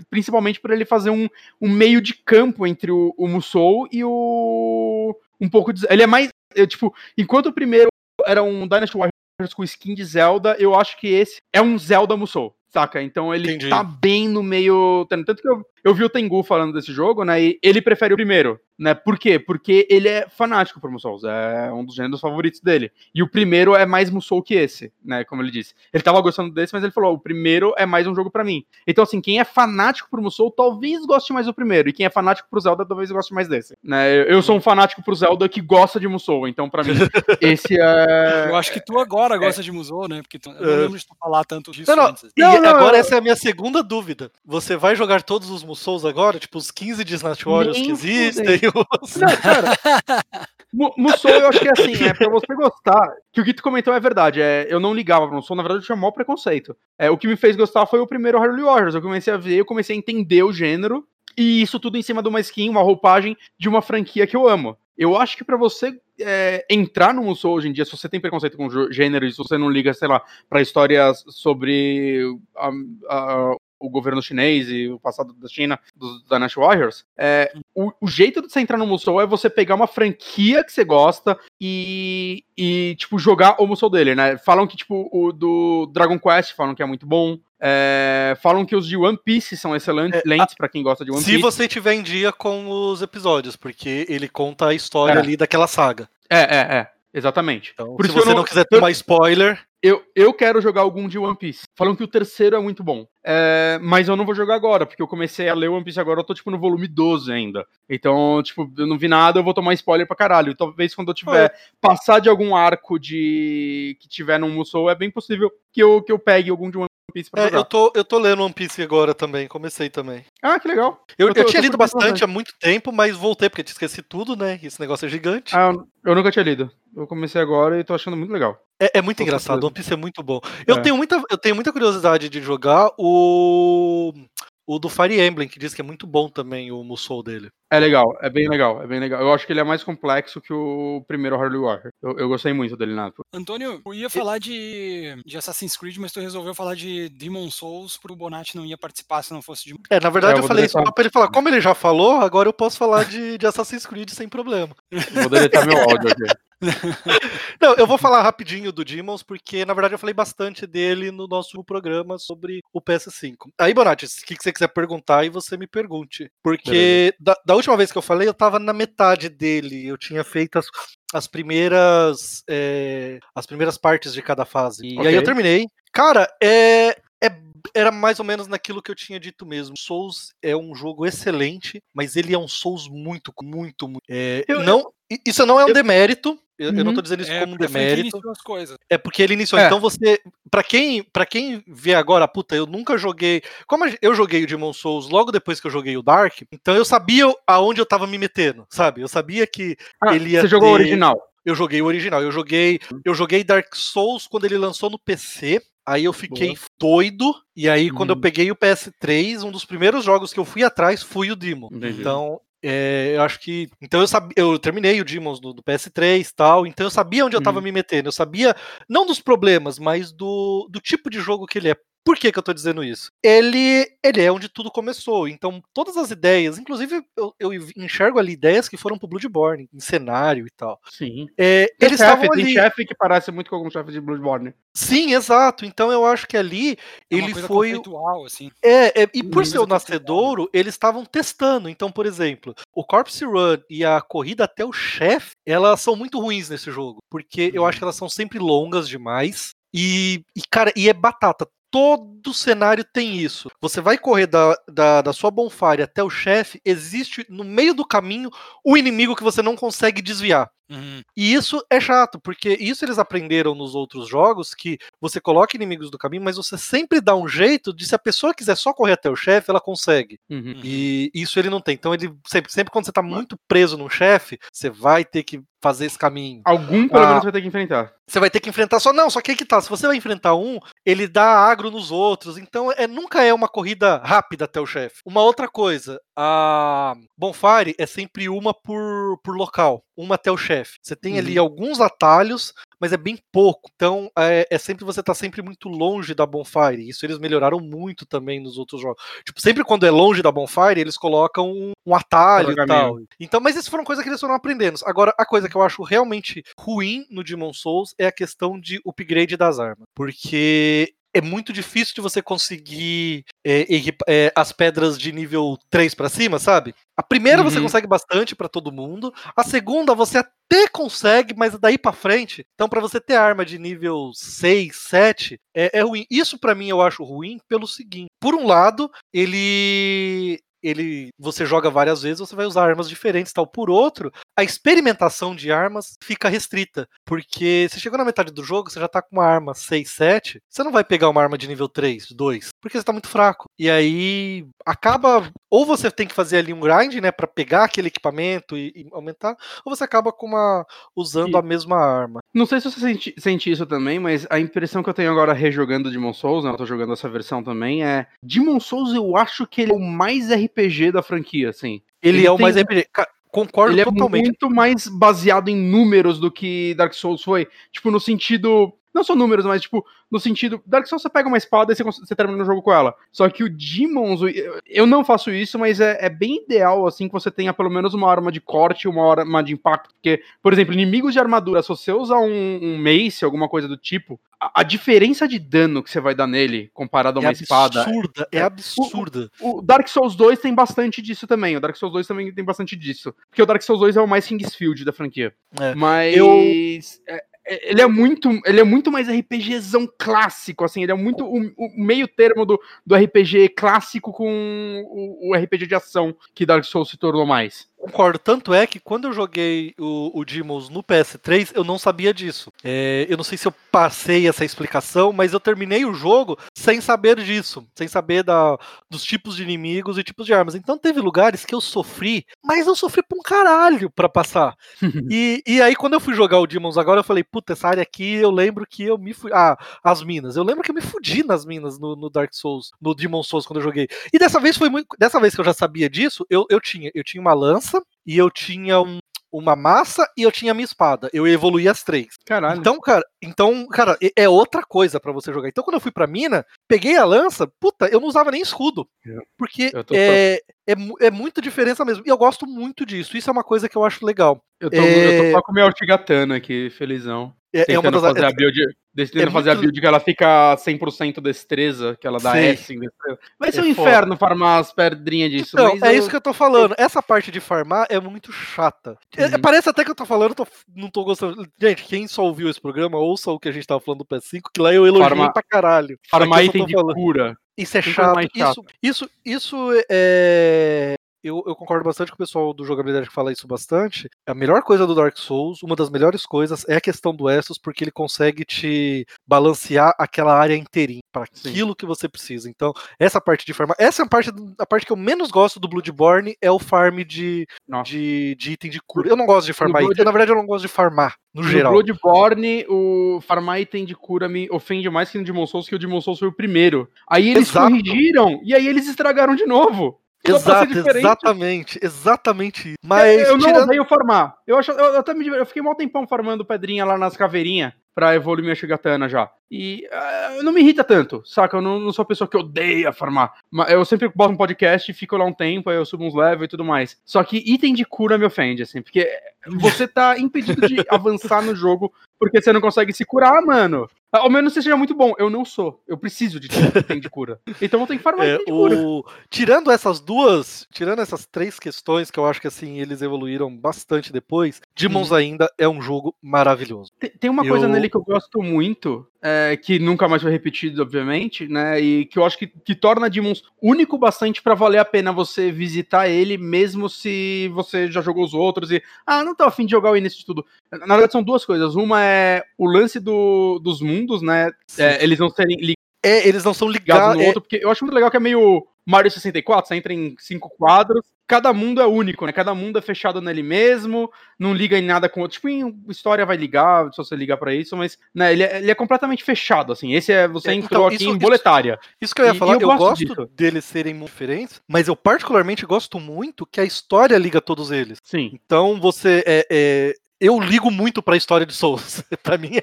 principalmente para ele fazer um, um meio de campo entre o, o Musou e o. Um pouco de. Ele é mais. Eu, tipo, enquanto o primeiro era um Dynasty Warriors com skin de Zelda, eu acho que esse é um Zelda Musou. Saca? Então ele Entendi. tá bem no meio. Tanto que eu, eu vi o Tengu falando desse jogo, né? E ele prefere o primeiro, né? Por quê? Porque ele é fanático por Musou. É um dos gêneros favoritos dele. E o primeiro é mais Musou que esse, né? Como ele disse. Ele tava gostando desse, mas ele falou: o primeiro é mais um jogo para mim. Então, assim, quem é fanático por Musou talvez goste mais do primeiro. E quem é fanático pro Zelda talvez goste mais desse. Né? Eu sou um fanático pro Zelda que gosta de Musou. Então, para mim, esse é. Eu acho que tu agora é. gosta de Musou, né? Porque tu... eu não é. lembro de tu falar tanto disso não, não. antes. Não, não, agora essa é a minha segunda dúvida. Você vai jogar todos os Musous agora? Tipo, os 15 de Snatch Warriors que existem? Os... Não, cara. Musou, eu acho que é assim, é pra você gostar. Que o que tu comentou é verdade. É, eu não ligava pro Musou, na verdade eu tinha maior preconceito. É, o que me fez gostar foi o primeiro Harley Warriors. Eu comecei a ver, eu comecei a entender o gênero. E isso tudo em cima de uma skin, uma roupagem de uma franquia que eu amo. Eu acho que para você é, entrar no Musou hoje em dia, se você tem preconceito com gênero se você não liga, sei lá, para histórias sobre a, a, o governo chinês e o passado da China, dos Dynasty Warriors, é, o, o, jeito de você entrar no Musou é você pegar uma franquia que você gosta e, e tipo, jogar o Musou dele, né? Falam que, tipo, o do Dragon Quest falam que é muito bom. É, falam que os de One Piece são excelentes é, para quem gosta de One se Piece. Se você tiver em dia com os episódios, porque ele conta a história é. ali daquela saga. É, é, é. Exatamente. Então, Por se você não, não quiser tomar spoiler. Eu, eu quero jogar algum de One Piece. Falam que o terceiro é muito bom. É, mas eu não vou jogar agora, porque eu comecei a ler One Piece agora, eu tô, tipo, no volume 12 ainda. Então, tipo, eu não vi nada, eu vou tomar spoiler pra caralho. Talvez quando eu tiver passar de algum arco de que tiver no Musou, é bem possível que eu, que eu pegue algum de One Piece pra é, jogar. Eu tô, eu tô lendo One Piece agora também, comecei também. Ah, que legal. Eu, eu, tô, eu tinha lido bastante há muito tempo, mas voltei porque eu tinha esqueci tudo, né? Esse negócio é gigante. Ah, eu nunca tinha lido. Eu comecei agora e tô achando muito legal. É, é muito tô engraçado, One Piece é muito bom. Eu, é. tenho muita, eu tenho muita curiosidade de jogar o o do Fire Emblem, que diz que é muito bom também o Musou dele. É legal, é bem legal, é bem legal. Eu acho que ele é mais complexo que o primeiro Harley Warrior. Eu, eu gostei muito dele, Nato. Antônio, eu ia falar de, de Assassin's Creed, mas tu resolveu falar de Demon Souls pro Bonatti não ia participar se não fosse de. É, na verdade é, eu, eu falei isso só pra ele falar. Como ele já falou, agora eu posso falar de, de Assassin's Creed sem problema. Vou deletar meu áudio aqui. Não, eu vou falar rapidinho do Demons, porque na verdade eu falei bastante dele no nosso programa sobre o PS5. Aí, Bonatti, o que você quiser perguntar e você me pergunte. Porque da, da, última vez que eu falei, eu tava na metade dele. Eu tinha feito as, as primeiras. É, as primeiras partes de cada fase. E okay. aí eu terminei. Cara, é, é, era mais ou menos naquilo que eu tinha dito mesmo. Souls é um jogo excelente, mas ele é um Souls muito, muito, muito. É, eu, não, isso não é um eu, demérito. Eu, uhum. eu, não tô uhum. dizendo isso é como um demérito. É porque ele iniciou. É. Então você, para quem, para quem vê agora, puta, eu nunca joguei. Como eu joguei o Demon Souls logo depois que eu joguei o Dark, então eu sabia aonde eu tava me metendo, sabe? Eu sabia que ah, ele ia Você ter... jogou o original? Eu joguei o original. Eu joguei, eu joguei Dark Souls quando ele lançou no PC. Aí eu fiquei Boa. doido. E aí, quando eu uhum. peguei o PS3, um dos primeiros jogos que eu fui atrás foi o Demon. Entendi. Então, é, eu acho que. Então eu sabia. Eu terminei o Demons do, do PS3 tal. Então eu sabia onde eu tava uhum. me metendo. Eu sabia, não dos problemas, mas do, do tipo de jogo que ele é. Por que, que eu tô dizendo isso? Ele, ele é onde tudo começou. Então, todas as ideias, inclusive eu, eu enxergo ali ideias que foram pro Bloodborne, em cenário e tal. Sim. É, eles estavam ali. Tem chefe que parece muito com algum chefe de Bloodborne. Sim, exato. Então eu acho que ali é ele foi. Assim. É, é, e por ser o nascedouro, eles estavam testando. Então, por exemplo, o Corpse Run e a corrida até o chefe, elas são muito ruins nesse jogo. Porque eu acho uhum. que elas são sempre longas demais. E, e, cara, e é batata todo cenário tem isso. Você vai correr da, da, da sua bonfire até o chefe, existe no meio do caminho o inimigo que você não consegue desviar. Uhum. E isso é chato, porque isso eles aprenderam nos outros jogos, que você coloca inimigos do caminho, mas você sempre dá um jeito de se a pessoa quiser só correr até o chefe, ela consegue. Uhum. E isso ele não tem. Então ele sempre, sempre quando você tá muito preso num chefe, você vai ter que fazer esse caminho. Algum pelo ah, menos vai ter que enfrentar. Você vai ter que enfrentar só. Não, só que aí que tá. Se você vai enfrentar um, ele dá agro nos outros. Então é, nunca é uma corrida rápida até o chefe. Uma outra coisa, a Bonfire é sempre uma por, por local, uma até o chefe. Você tem uhum. ali alguns atalhos, mas é bem pouco. Então é, é sempre você tá sempre muito longe da Bonfire. Isso eles melhoraram muito também nos outros jogos. Tipo, sempre quando é longe da Bonfire, eles colocam um, um atalho e tal. Então, mas isso foram coisas que eles foram aprendendo. Agora, a coisa que eu acho realmente ruim no Demon Souls é a questão de upgrade das armas. Porque é muito difícil de você conseguir é, é, as pedras de nível 3 para cima, sabe? A primeira uhum. você consegue bastante para todo mundo, a segunda você até consegue, mas daí para frente. Então, para você ter arma de nível 6, 7, é, é ruim. Isso para mim eu acho ruim pelo seguinte: por um lado, ele ele você joga várias vezes, você vai usar armas diferentes tal. Por outro, a experimentação de armas fica restrita, porque você chegou na metade do jogo, você já tá com uma arma 6, 7, você não vai pegar uma arma de nível 3, 2, porque você tá muito fraco. E aí acaba ou você tem que fazer ali um grind, né, para pegar aquele equipamento e, e, aumentar, ou você acaba com uma usando e... a mesma arma. Não sei se você sente, sente, isso também, mas a impressão que eu tenho agora rejogando Demon Souls, né, eu tô jogando essa versão também, é Demon Souls eu acho que ele é o mais RPG da franquia, assim. Ele, ele é o mais RPG. Concordo ele é totalmente. é muito mais baseado em números do que Dark Souls foi. Tipo, no sentido. Não só números, mas tipo, no sentido. Dark Souls você pega uma espada e você, você termina o jogo com ela. Só que o Demons, eu não faço isso, mas é, é, bem ideal, assim, que você tenha pelo menos uma arma de corte uma arma de impacto. Porque, por exemplo, inimigos de armadura, se você usar um, um mace, alguma coisa do tipo, a, a, diferença de dano que você vai dar nele comparado a uma é espada. Absurda, é, é absurda. O, o, Dark Souls 2 tem bastante disso também. O Dark Souls 2 também tem bastante disso. Porque o Dark Souls 2 é o mais Kingsfield da franquia. É. Mas. Eu... É, ele é muito ele é muito mais RPGzão clássico, assim, ele é muito o, o meio termo do, do RPG clássico com o, o, RPG de ação que Dark Souls se tornou mais. Concordo, tanto é que quando eu joguei o, o Demons no PS3, eu não sabia disso. É, eu não sei se eu passei essa explicação, mas eu terminei o jogo sem saber disso, sem saber da, dos tipos de inimigos e tipos de armas. Então teve lugares que eu sofri, mas eu sofri pra um caralho pra passar. e, e aí quando eu fui jogar o Demons agora, eu falei, puta, essa área aqui eu lembro que eu me fui. Ah, as minas. Eu lembro que eu me fudi nas minas no, no Dark Souls, no Demon Souls quando eu joguei. E dessa vez foi muito. Dessa vez que eu já sabia disso, eu, eu tinha, eu tinha uma lança e eu tinha um, uma massa e eu tinha minha espada. Eu evoluí as três. Caralho. Então, cara, então, cara, é outra coisa para você jogar. Então, quando eu fui pra mina, peguei a lança, puta, eu não usava nem escudo. Porque é, é, é muita diferença mesmo. E eu gosto muito disso. Isso é uma coisa que eu acho legal. Eu tô, é... eu tô só com o meu Ortigatana aqui, felizão. É, é uma das fazer a build, decidindo é fazer muito... a build que ela fica 100% destreza, que ela dá Sim. S em destreza. Vai ser é um inferno foda. farmar as pedrinhas disso. Não, é eu... isso que eu tô falando. Essa parte de farmar é muito chata. É, uhum. Parece até que eu tô falando, tô, não tô gostando. Gente, quem só ouviu esse programa, ouça o que a gente tava falando do PS5, que lá eu elogiei Farma... pra caralho. Farmar item de cura. Isso é chato. Isso, isso, isso é, eu, eu, concordo bastante com o pessoal do jogabilidade que fala isso bastante. A melhor coisa do Dark Souls, uma das melhores coisas, é a questão do Estus, porque ele consegue te balancear aquela área inteirinha para aquilo que você precisa. Então, essa parte de farmar. Essa é a parte, a parte que eu menos gosto do Bloodborne, é o farm de, de, de, item de cura. Eu não gosto de farmar item. Na verdade, eu não gosto de farmar, no, no geral. No Bloodborne, o farmar item de cura me ofende mais que no Demon Souls, que o Demon Souls foi o primeiro. Aí eles Exato. corrigiram, e aí eles estragaram de novo. Exato, exatamente, exatamente. Mas eu não tirando... odeio farmar. Eu, acho, eu, eu, me, eu fiquei mal tempão farmando pedrinha lá nas caveirinhas pra evoluir minha Shigatana já. E uh, não me irrita tanto, saca? Eu não, não sou a pessoa que odeia farmar. Mas eu sempre boto um podcast, fico lá um tempo, aí eu subo uns levels e tudo mais. Só que item de cura me ofende, assim, porque você tá impedido de avançar no jogo porque você não consegue se curar, mano. Ao menos você seja muito bom. Eu não sou. Eu preciso de item de cura. Então eu tenho que farmar é, de cura. O... Tirando essas duas, tirando essas três questões que eu acho que assim eles evoluíram bastante depois, Demons hum. ainda é um jogo maravilhoso. Tem, tem uma eu... coisa nele que eu gosto muito, é, que nunca mais foi repetido, obviamente, né? E que eu acho que, que torna Demons único bastante para valer a pena você visitar ele, mesmo se você já jogou os outros e, ah, não tô afim de jogar o início de tudo. Na verdade, são duas coisas. Uma é o lance do, dos mundos, né? É, eles não serem é, eles não são ligados no é... outro, porque eu acho muito legal que é meio Mario 64, você entra em cinco quadros, cada mundo é único, né? Cada mundo é fechado nele mesmo, não liga em nada com outro. Tipo, em história vai ligar, se você ligar para isso, mas né, ele, é, ele, é, completamente fechado, assim. Esse é, você é, entrou então, aqui isso, em boletária. Isso, isso, que eu ia falar, eu, eu, gosto, gosto deles serem diferentes, mas eu particularmente gosto muito que a história liga todos eles. Sim. Então você é, é eu ligo muito para a história de Souls. para mim,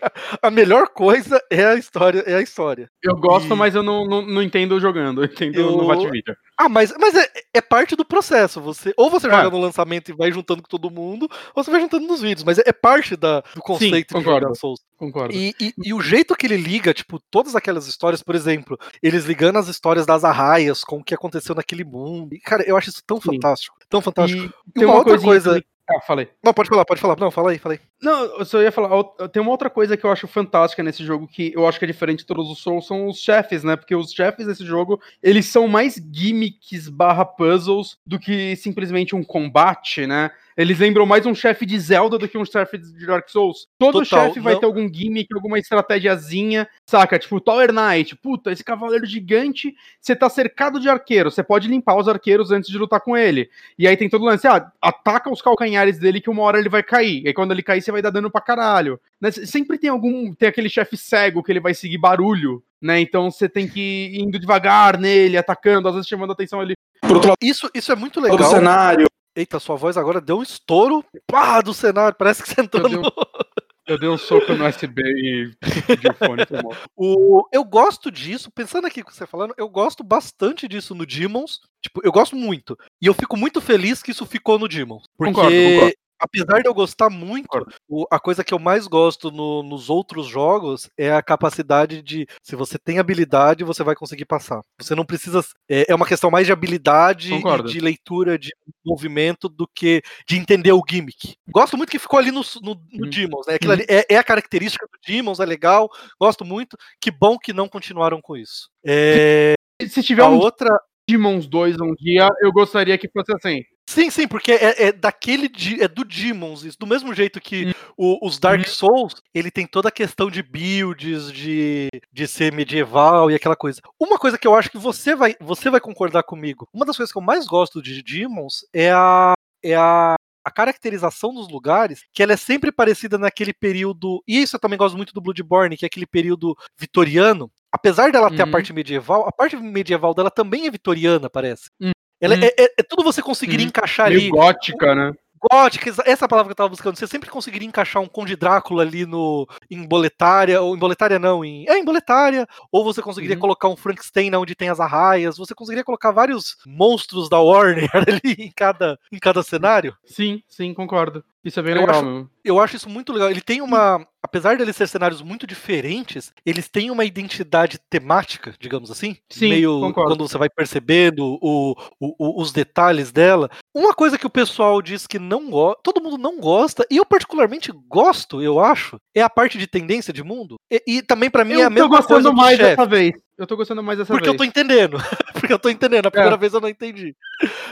a, melhor coisa é a história, é a história. Eu gosto, e... mas eu não, não, não, entendo jogando, eu entendo eu... no Vatvídeo. Ah, mas, mas é, é, parte do processo. Você ou você joga é. no lançamento e vai juntando com todo mundo, ou você vai juntando nos vídeos. Mas é, é parte da, do conceito Sim, concordo, de Souls. Concordo. E, e, e, o jeito que ele liga, tipo, todas aquelas histórias, por exemplo, eles ligando as histórias das arraias com o que aconteceu naquele mundo. E, cara, eu acho isso tão Sim. fantástico. Tão fantástico. E, e uma, uma outra coisa. Que ah, falei. Não, pode falar, pode falar. Não, fala aí, fala aí. Não, eu só ia falar. Tem uma outra coisa que eu acho fantástica nesse jogo, que eu acho que é diferente de todos os Souls, são os chefes, né? Porque os chefes desse jogo, eles são mais gimmicks barra puzzles do que simplesmente um combate, né? Eles lembram mais um chefe de Zelda do que um chefe de Dark Souls. Todo chefe vai ter algum gimmick, alguma estratégiazinha, saca? Tipo, Tower Knight. Puta, esse cavaleiro gigante, você tá cercado de arqueiros. Você pode limpar os arqueiros antes de lutar com ele. E aí tem todo o lance, ah, ataca os calcanhares dele que uma hora ele vai cair. E aí quando ele cair, você vai dar dano pra caralho. Né? Sempre tem algum. Tem aquele chefe cego que ele vai seguir barulho. Né, então você tem que ir indo devagar nele, atacando, às vezes chamando a atenção ali. Isso, isso é muito legal. O cenário. Eita, sua voz agora deu um estouro pá, do cenário. Parece que você entrou eu no. Eu dei um soco no USB e o fone, o, eu gosto disso, pensando aqui com você falando, eu gosto bastante disso no Demons. Tipo, eu gosto muito. E eu fico muito feliz que isso ficou no Demons. Porque concordo, concordo apesar de eu gostar muito, o, a coisa que eu mais gosto no, nos outros jogos é a capacidade de, se você tem habilidade, você vai conseguir passar. Você não precisa. É, é uma questão mais de habilidade e de leitura de movimento do que de entender o gimmick. Gosto muito que ficou ali no, no, no hum. Demons, né? Aquilo hum. ali é, é, a característica do Demons, é legal, gosto muito. Que bom que não continuaram com isso. É, se tiver a um outra. Demons 2 um dia, eu gostaria que fosse assim. Sim, sim, porque é, é daquele é do Demons, isso, do mesmo jeito que hum. o, os Dark uhum. Souls, ele tem toda a questão de builds, de, de ser medieval e aquela coisa. Uma coisa que eu acho que você vai, você vai concordar comigo, uma das coisas que eu mais gosto de Demons é a, é a a caracterização dos lugares, que ela é sempre parecida naquele período. E isso eu também gosto muito do Bloodborne, que é aquele período vitoriano. Apesar dela ter uhum. a parte medieval, a parte medieval dela também é vitoriana, parece. Uhum. Ela hum. é, é, é, tudo você conseguiria hum. encaixar Meio ali. gótica, né? gótica, essa palavra que eu tava buscando, você sempre conseguiria encaixar um Conde Drácula ali no em Boletária, ou em Boletária não, em, é, em Boletária, ou você conseguiria uhum. colocar um Frankenstein onde tem as arraias, você conseguiria colocar vários monstros da Warner ali em cada, em cada cenário. Sim, sim, concordo. Isso é bem eu legal acho, mesmo. Eu acho isso muito legal. Ele tem uma. Apesar de eles ser cenários muito diferentes, eles têm uma identidade temática, digamos assim. Sim, meio concordo. quando você vai percebendo o, o, o, os detalhes dela. Uma coisa que o pessoal diz que não gosta, todo mundo não gosta, e eu particularmente gosto, eu acho, é a parte de tendência de mundo. E, e também para mim eu é a mesma coisa. Eu tô gostando mais dessa vez. Eu tô gostando mais dessa Porque vez. eu tô entendendo. Porque eu tô entendendo. A primeira é. vez eu não entendi.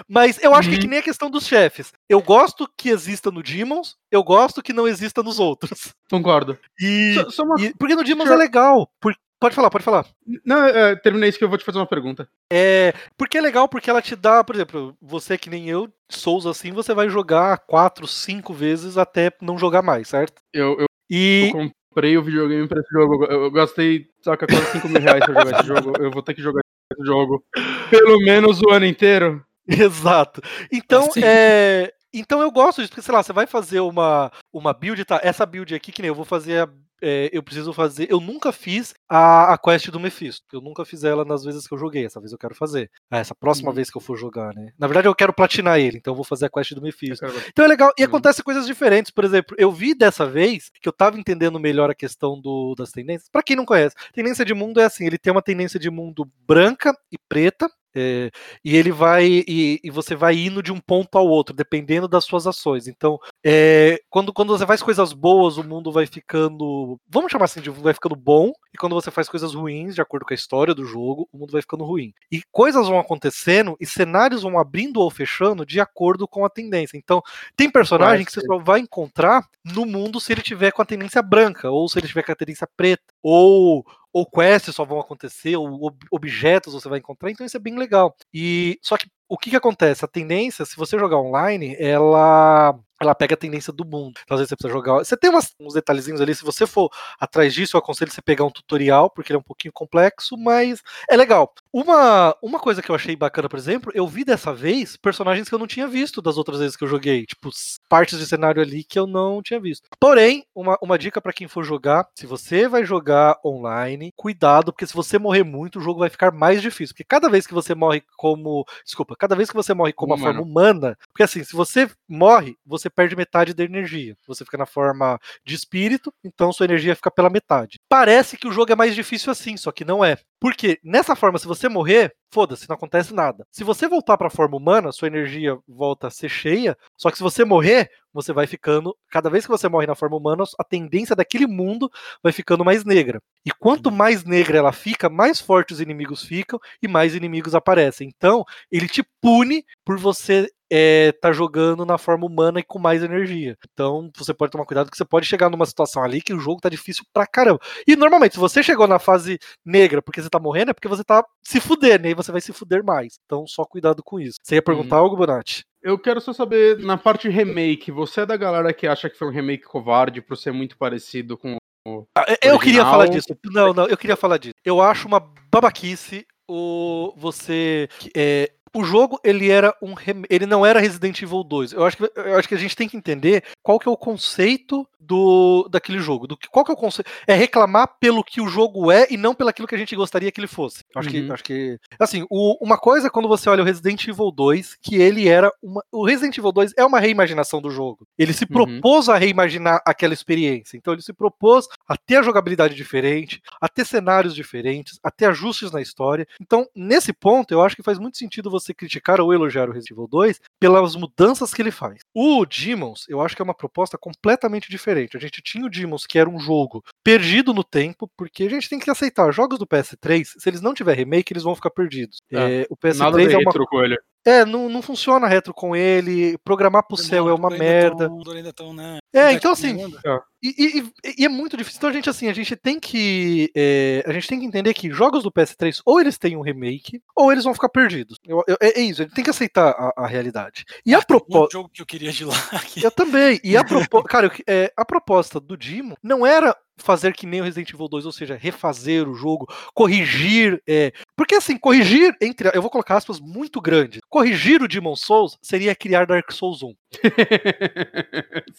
Mas eu acho uhum. que, que nem a questão dos chefes. Eu gosto que exista no Demons, eu gosto que não exista nos outros. Concordo. E, só, só uma... e porque no Demons é legal. Por, Pode falar, pode falar. Não, é, terminei isso que eu vou te fazer uma pergunta. É, porque é legal porque ela te dá, por exemplo, você que nem eu, Souls assim, você vai jogar quatro, cinco vezes até não jogar mais, certo? Eu, eu, e... eu comprei o videogame pra esse jogo. Eu gastei, saca, quase 5 mil reais pra jogar esse jogo. Eu vou ter que jogar esse jogo pelo menos o ano inteiro. Exato. Então, assim. é, então eu gosto disso, porque, sei lá, você vai fazer uma, uma build, tá? Essa build aqui, que nem eu vou fazer a é, eu preciso fazer. Eu nunca fiz a, a quest do Mephisto. Eu nunca fiz ela nas vezes que eu joguei. Essa vez eu quero fazer. Ah, essa próxima uhum. vez que eu for jogar, né? Na verdade, eu quero platinar ele, então eu vou fazer a quest do Mephisto. Então é legal. E uhum. acontece coisas diferentes. Por exemplo, eu vi dessa vez que eu tava entendendo melhor a questão do, das tendências. Para quem não conhece, tendência de mundo é assim: ele tem uma tendência de mundo branca e preta. É, e ele vai e, e, você vai indo de um ponto ao outro, dependendo das suas ações. Então, é, quando, quando você faz coisas boas, o mundo vai ficando, vamos chamar assim, de vai ficando bom. E quando você faz coisas ruins, de acordo com a história do jogo, o mundo vai ficando ruim. E coisas vão acontecendo e cenários vão abrindo ou fechando de acordo com a tendência. Então, tem personagem que você só vai encontrar no mundo se ele tiver com a tendência branca, ou se ele tiver com a tendência preta, ou ou quests só vão acontecer, ou ob objetos você vai encontrar, então isso é bem legal. E só que o que, que acontece? A tendência, se você jogar online, ela ela pega a tendência do mundo. Então, às vezes você precisa jogar. Você tem umas, uns detalhezinhos ali. Se você for atrás disso, eu aconselho você pegar um tutorial, porque ele é um pouquinho complexo, mas é legal. Uma, uma coisa que eu achei bacana, por exemplo, eu vi dessa vez personagens que eu não tinha visto das outras vezes que eu joguei. Tipo, partes de cenário ali que eu não tinha visto. Porém, uma, uma dica para quem for jogar: se você vai jogar online, cuidado, porque se você morrer muito, o jogo vai ficar mais difícil. Porque cada vez que você morre como. Desculpa, cada vez que você morre como uma forma humana. Porque assim, se você morre, você perde metade da energia. Você fica na forma de espírito, então sua energia fica pela metade. Parece que o jogo é mais difícil assim, só que não é. Porque nessa forma, se você morrer, foda-se, não acontece nada. Se você voltar para a forma humana, sua energia volta a ser cheia, só que se você morrer, você vai ficando, cada vez que você morre na forma humana, a tendência daquele mundo vai ficando mais negra. E quanto mais negra ela fica, mais fortes os inimigos ficam e mais inimigos aparecem. Então, ele te pune por você é, tá jogando na forma humana e com mais energia. Então você pode tomar cuidado que você pode chegar numa situação ali que o jogo tá difícil pra caramba. E normalmente, se você chegou na fase negra porque você tá morrendo, é porque você tá se fudendo, e aí você vai se fuder mais. Então só cuidado com isso. Você ia perguntar hum. algo, Bonatti? Eu quero só saber, na parte remake, você é da galera que acha que foi um remake covarde por ser muito parecido com o. Ah, eu queria falar disso. Não, não, eu queria falar disso. Eu acho uma babaquice o você é, o jogo ele era um ele não era Resident Evil 2. Eu acho que eu acho que a gente tem que entender qual que é o conceito do daquele jogo. Do qual que é o conceito? É reclamar pelo que o jogo é e não pelo aquilo que a gente gostaria que ele fosse. Acho uhum. que acho que assim, o, uma coisa é quando você olha o Resident Evil 2, que ele era uma o Resident Evil 2 é uma reimaginação do jogo. Ele se uhum. propôs uhum. a reimaginar aquela experiência. Então ele se propôs a ter a jogabilidade diferente, a ter cenários diferentes, a ter ajustes na história. Então, nesse ponto, eu acho que faz muito sentido você criticar ou elogiar o Resident Evil 2 pelas mudanças que ele faz. O Demons, eu acho que é uma proposta completamente diferente. A gente tinha o Demons, que era um jogo perdido no tempo, porque a gente tem que aceitar, jogos do PS3, se eles não tiver remake, eles vão ficar perdidos. É, é, o PS3 nada é uma... com ele. É, não, não funciona retro com ele, programar pro céu é uma merda. Tão, né? É, então assim, é. E, e, e, é muito difícil. Então a gente assim, a gente tem que é, a gente tem que entender que jogos do PS3 ou eles têm um remake ou eles vão ficar perdidos. Eu, eu, é, é isso, a gente tem que aceitar a, a realidade. E ah, a proposta, um jogo que eu queria de lá. Aqui. Eu também. E a proposta, cara, é, a proposta do Dimo não era fazer que nem o Resident Evil 2, ou seja, refazer o jogo, corrigir. É... Porque assim, corrigir, entre. Eu vou colocar aspas muito grandes. Corrigir o Demon Souls seria criar Dark Souls 1.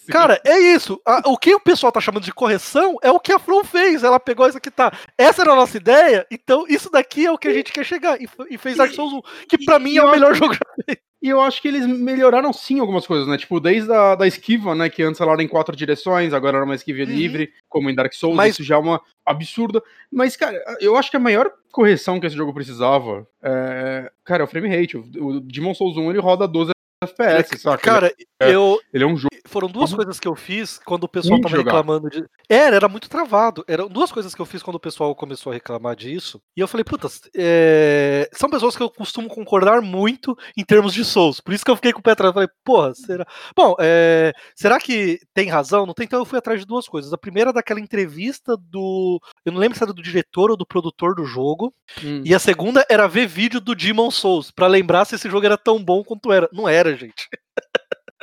Cara, é isso. o que o pessoal tá chamando de correção é o que a From fez. Ela pegou isso aqui, tá. Essa era a nossa ideia, então isso daqui é o que a gente quer chegar. E, e fez Dark Souls 1, que para mim é o melhor jogo já feito. E eu acho que eles melhoraram sim algumas coisas, né? Tipo, desde a da esquiva, né? Que antes ela era em quatro direções, agora era uma esquiva uhum. livre, como em Dark Souls. Mas... Isso já é uma absurda. Mas, cara, eu acho que a maior correção que esse jogo precisava é. Cara, é o frame rate. O, Demon Souls 1 ele roda 12 FPS, saca? Cara, ele é, eu. Ele é um jogo. Foram duas uhum. coisas que eu fiz quando o pessoal tava jogar. reclamando de. Era, era muito travado. Eram duas coisas que eu fiz quando o pessoal começou a reclamar disso. E eu falei, puta, é... são pessoas que eu costumo concordar muito em termos de Souls. Por isso que eu fiquei com o pé atrás. Eu falei, porra, será. Bom, é... será que tem razão? Não tem? Então eu fui atrás de duas coisas. A primeira é daquela entrevista do. Eu não lembro se era do diretor ou do produtor do jogo. Hum. E a segunda era ver vídeo do Demon Souls, para lembrar se esse jogo era tão bom quanto era. Não era, gente.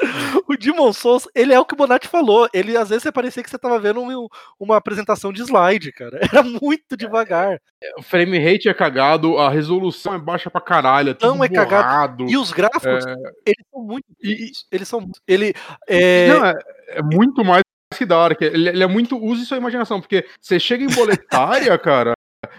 o Demon Souls, ele é o que o Bonatti falou. Ele, às vezes, parecia que você tava vendo um, uma apresentação de slide, cara. Era muito devagar. É, o frame rate é cagado, a resolução é baixa pra caralho, é tudo Não é borrado. cagado. E os gráficos, é... eles são muito. E... Eles são. Ele, é... Não, é, é muito mais que da hora. Ele, ele, é muito. Use sua imaginação, porque você chega em boletária, cara.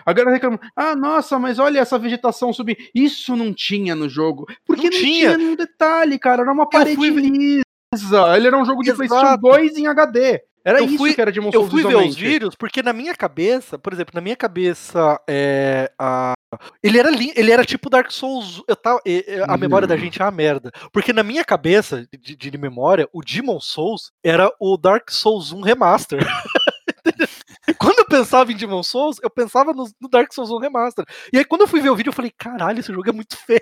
A galera reclama, ah, nossa, mas olha essa vegetação subindo. Isso não tinha no jogo. Porque não, não tinha. tinha detalhe, cara. Era uma parede fui... lisa. Ele era um jogo de Exato. PlayStation 2 em HD. Era eu isso fui, que era de Eu fui ver os vídeos porque na minha cabeça, por exemplo, na minha cabeça, é, a, ele era ele era tipo Dark Souls. Eu tava, a memória da gente é uma merda. Porque na minha cabeça, de, de memória, o Demon Souls era o Dark Souls 1 Remaster. eu pensava em Demon Souls, eu pensava no, no, Dark Souls 1 Remaster. E aí, quando eu fui ver o vídeo, eu falei, caralho, esse jogo é muito feio.